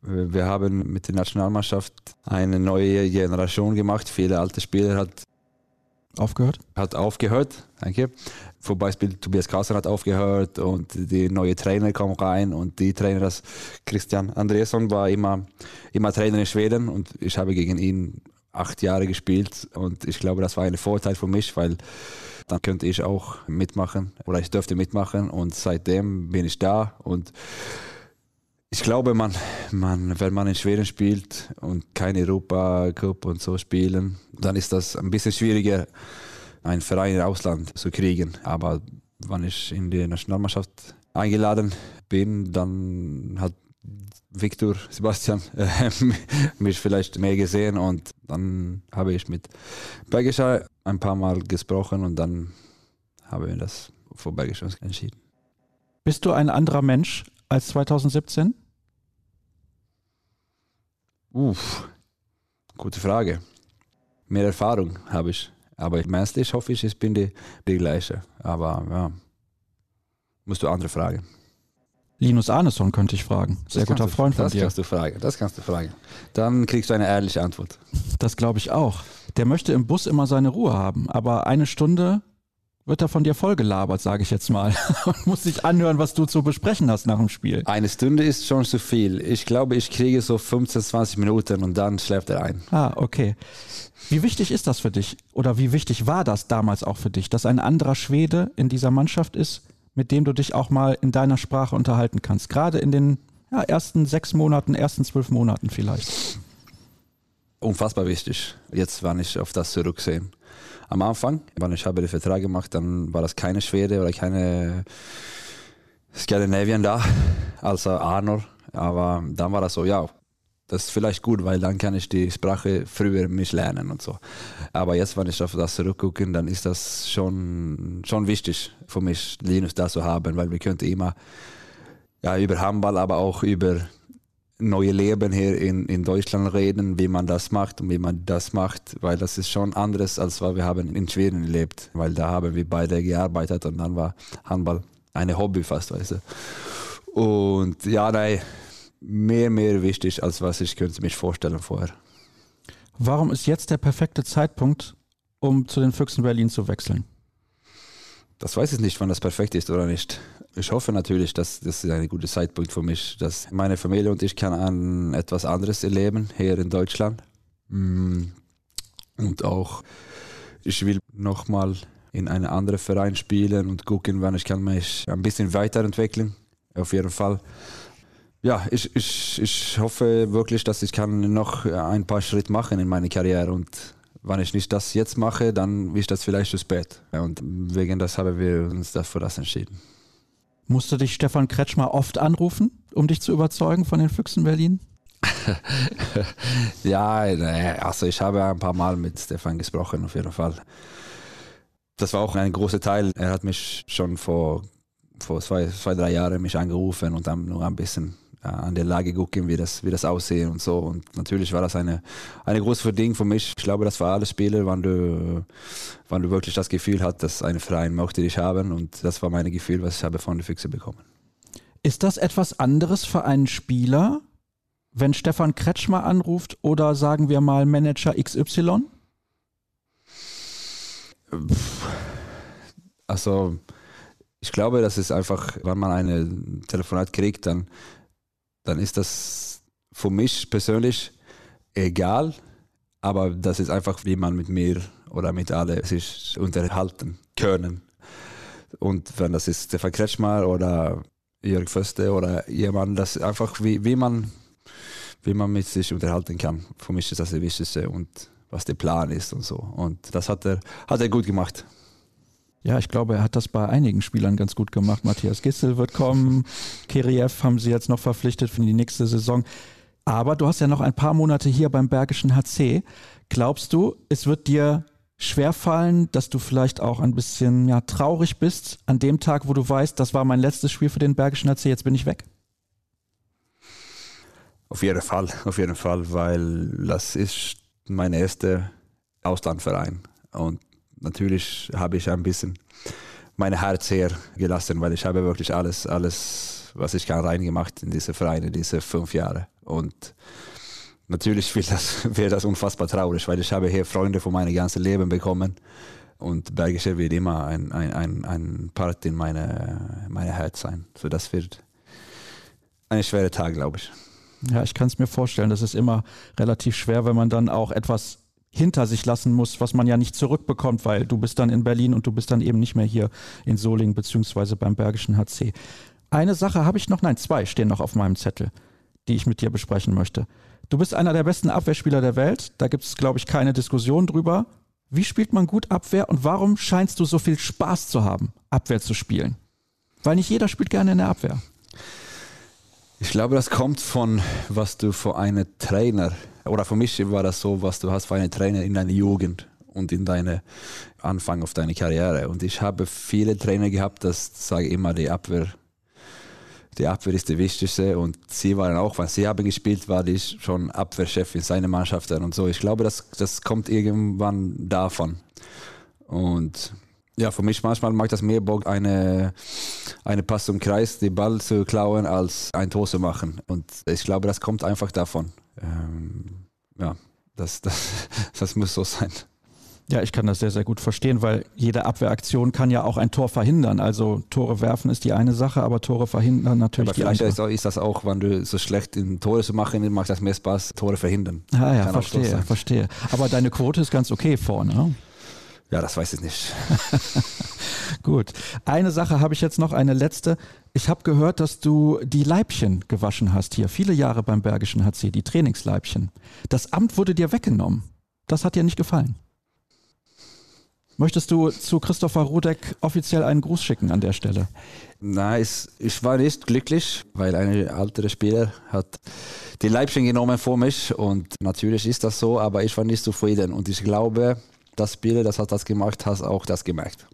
Wir haben mit der Nationalmannschaft eine neue Generation gemacht. Viele alte Spieler hat aufgehört. Hat aufgehört, danke. Zum Beispiel Tobias Kasser hat aufgehört und die neue Trainer kam rein und die Trainer, das Christian Andreasson war immer, immer Trainer in Schweden und ich habe gegen ihn acht Jahre gespielt und ich glaube, das war ein Vorteil für mich, weil dann könnte ich auch mitmachen oder ich dürfte mitmachen und seitdem bin ich da und ich glaube, man, man, wenn man in Schweden spielt und keine Europa Cup und so spielen, dann ist das ein bisschen schwieriger, einen Verein im Ausland zu kriegen. Aber wenn ich in die Nationalmannschaft eingeladen bin, dann hat Viktor Sebastian äh, mich vielleicht mehr gesehen und dann habe ich mit Bergischer ein paar Mal gesprochen und dann habe ich das für Bergischer entschieden. Bist du ein anderer Mensch als 2017? Uff, gute Frage. Mehr Erfahrung habe ich. Aber menschlich hoffe ich, ich bin die, die gleiche. Aber ja, musst du andere fragen. Linus Arneson könnte ich fragen. Sehr guter du, Freund von das dir. Das kannst du fragen. Das kannst du fragen. Dann kriegst du eine ehrliche Antwort. Das glaube ich auch. Der möchte im Bus immer seine Ruhe haben, aber eine Stunde wird er von dir vollgelabert, sage ich jetzt mal. Und muss sich anhören, was du zu besprechen hast nach dem Spiel. Eine Stunde ist schon zu viel. Ich glaube, ich kriege so 15, 20 Minuten und dann schläft er ein. Ah, okay. Wie wichtig ist das für dich? Oder wie wichtig war das damals auch für dich, dass ein anderer Schwede in dieser Mannschaft ist, mit dem du dich auch mal in deiner Sprache unterhalten kannst? Gerade in den ja, ersten sechs Monaten, ersten zwölf Monaten vielleicht. Unfassbar wichtig. Jetzt, wenn ich auf das zurücksehe am Anfang, wenn ich habe den Vertrag gemacht, dann war das keine Schwede oder keine Skandinavien da, also Arnold. Aber dann war das so, ja, das ist vielleicht gut, weil dann kann ich die Sprache früher mich lernen und so. Aber jetzt, wenn ich auf das zurückgucke, dann ist das schon, schon wichtig für mich, Linus da zu haben, weil wir könnten immer ja, über Handball, aber auch über neue Leben hier in, in Deutschland reden, wie man das macht und wie man das macht, weil das ist schon anderes, als was wir haben in Schweden erlebt, weil da haben wir beide gearbeitet und dann war Handball eine Hobby fast, weißt du. Und ja, nein, mehr, mehr wichtig, als was ich könnte mich vorstellen vorher. Warum ist jetzt der perfekte Zeitpunkt, um zu den Füchsen Berlin zu wechseln? Das weiß ich nicht, wann das perfekt ist oder nicht. Ich hoffe natürlich, dass das ist ein guter Zeitpunkt für mich, dass meine Familie und ich kann an etwas anderes erleben hier in Deutschland. Mm. Und auch, ich will nochmal in einen anderen Verein spielen und gucken, wann ich kann mich ein bisschen weiterentwickeln. Auf jeden Fall. Ja, ich, ich, ich hoffe wirklich, dass ich kann noch ein paar Schritte machen in meiner Karriere und wenn ich nicht das jetzt mache, dann ist das vielleicht zu spät. Und wegen das haben wir uns dafür das entschieden. Musste dich Stefan Kretschmer oft anrufen, um dich zu überzeugen von den Füchsen Berlin? ja, also ich habe ein paar Mal mit Stefan gesprochen, auf jeden Fall. Das war auch ein großer Teil. Er hat mich schon vor, vor zwei, zwei, drei Jahren mich angerufen und dann nur ein bisschen an der Lage gucken, wie das, wie das aussehen und so. Und natürlich war das eine, eine große Verding für mich. Ich glaube, das war alles Spiele, wann du, wann du wirklich das Gefühl hast, dass eine Verein möchte dich haben. Und das war mein Gefühl, was ich habe von den Füchse bekommen. Ist das etwas anderes für einen Spieler, wenn Stefan Kretschmer anruft oder sagen wir mal Manager XY? Also, ich glaube, das ist einfach, wenn man eine Telefonat kriegt, dann dann ist das für mich persönlich egal, aber das ist einfach, wie man mit mir oder mit alle sich unterhalten können. Und wenn das ist Stefan Kretschmer oder Jörg Föste oder jemand, das einfach, wie, wie, man, wie man mit sich unterhalten kann. Für mich ist das das Wichtigste und was der Plan ist und so. Und das hat er, hat er gut gemacht. Ja, ich glaube, er hat das bei einigen Spielern ganz gut gemacht. Matthias Gissel wird kommen. Kiriev haben sie jetzt noch verpflichtet für die nächste Saison. Aber du hast ja noch ein paar Monate hier beim Bergischen HC. Glaubst du, es wird dir schwerfallen, dass du vielleicht auch ein bisschen ja, traurig bist an dem Tag, wo du weißt, das war mein letztes Spiel für den Bergischen HC, jetzt bin ich weg? Auf jeden Fall, auf jeden Fall, weil das ist mein erster Auslandverein. Und natürlich habe ich ein bisschen mein Herz hergelassen, weil ich habe wirklich alles, alles, was ich kann, reingemacht in diese Vereine, diese fünf Jahre. Und natürlich wird das, wird das unfassbar traurig, weil ich habe hier Freunde von meinem ganzen Leben bekommen. Und Bergische wird immer ein, ein, ein, ein Part in meinem meine Herz sein. So das wird ein schwerer Tag, glaube ich. Ja, ich kann es mir vorstellen. Das ist immer relativ schwer, wenn man dann auch etwas hinter sich lassen muss, was man ja nicht zurückbekommt, weil du bist dann in Berlin und du bist dann eben nicht mehr hier in Solingen beziehungsweise beim Bergischen HC. Eine Sache habe ich noch, nein, zwei stehen noch auf meinem Zettel, die ich mit dir besprechen möchte. Du bist einer der besten Abwehrspieler der Welt, da gibt es, glaube ich, keine Diskussion drüber. Wie spielt man gut Abwehr und warum scheinst du so viel Spaß zu haben, Abwehr zu spielen? Weil nicht jeder spielt gerne in der Abwehr. Ich glaube, das kommt von, was du für einen Trainer, oder für mich war das so, was du hast für einen Trainer in deiner Jugend und in deinem Anfang auf deine Karriere. Und ich habe viele Trainer gehabt, das sage immer, die Abwehr, die Abwehr ist die wichtigste. Und sie waren auch, weil sie haben gespielt, war ich schon Abwehrchef in seiner Mannschaft und so. Ich glaube, das, das kommt irgendwann davon. Und ja, für mich manchmal macht das mehr Bock, eine, eine Pass zum Kreis, den Ball zu klauen, als ein Tor zu machen. Und ich glaube, das kommt einfach davon. Ähm, ja, das, das, das muss so sein. Ja, ich kann das sehr, sehr gut verstehen, weil jede Abwehraktion kann ja auch ein Tor verhindern. Also Tore werfen ist die eine Sache, aber Tore verhindern natürlich aber die andere. Vielleicht ist das auch, wenn du so schlecht in Tore zu machen, macht das mehr Spaß, Tore verhindern. Ah ja, verstehe, verstehe. Aber deine Quote ist ganz okay vorne. Ja, das weiß ich nicht. Gut. Eine Sache habe ich jetzt noch, eine letzte. Ich habe gehört, dass du die Leibchen gewaschen hast hier, viele Jahre beim Bergischen HC, die Trainingsleibchen. Das Amt wurde dir weggenommen. Das hat dir nicht gefallen. Möchtest du zu Christopher Rudek offiziell einen Gruß schicken an der Stelle? Nein, ich war nicht glücklich, weil ein älterer Spieler hat die Leibchen genommen vor mich und natürlich ist das so, aber ich war nicht zufrieden und ich glaube, das Spiel, das hat das gemacht, hast auch das gemerkt.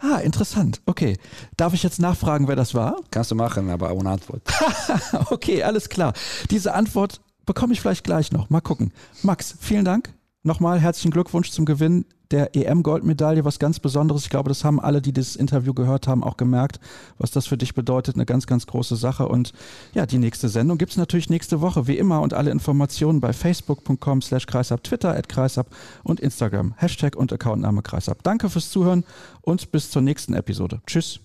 Ah, interessant. Okay. Darf ich jetzt nachfragen, wer das war? Kannst du machen, aber ohne Antwort. okay, alles klar. Diese Antwort bekomme ich vielleicht gleich noch. Mal gucken. Max, vielen Dank. Nochmal herzlichen Glückwunsch zum Gewinn der EM-Goldmedaille, was ganz Besonderes. Ich glaube, das haben alle, die das Interview gehört haben, auch gemerkt, was das für dich bedeutet. Eine ganz, ganz große Sache. Und ja, die nächste Sendung gibt es natürlich nächste Woche, wie immer. Und alle Informationen bei facebook.com slash kreisab, Twitter at kreisab und Instagram. Hashtag und Accountname kreisab. Danke fürs Zuhören und bis zur nächsten Episode. Tschüss.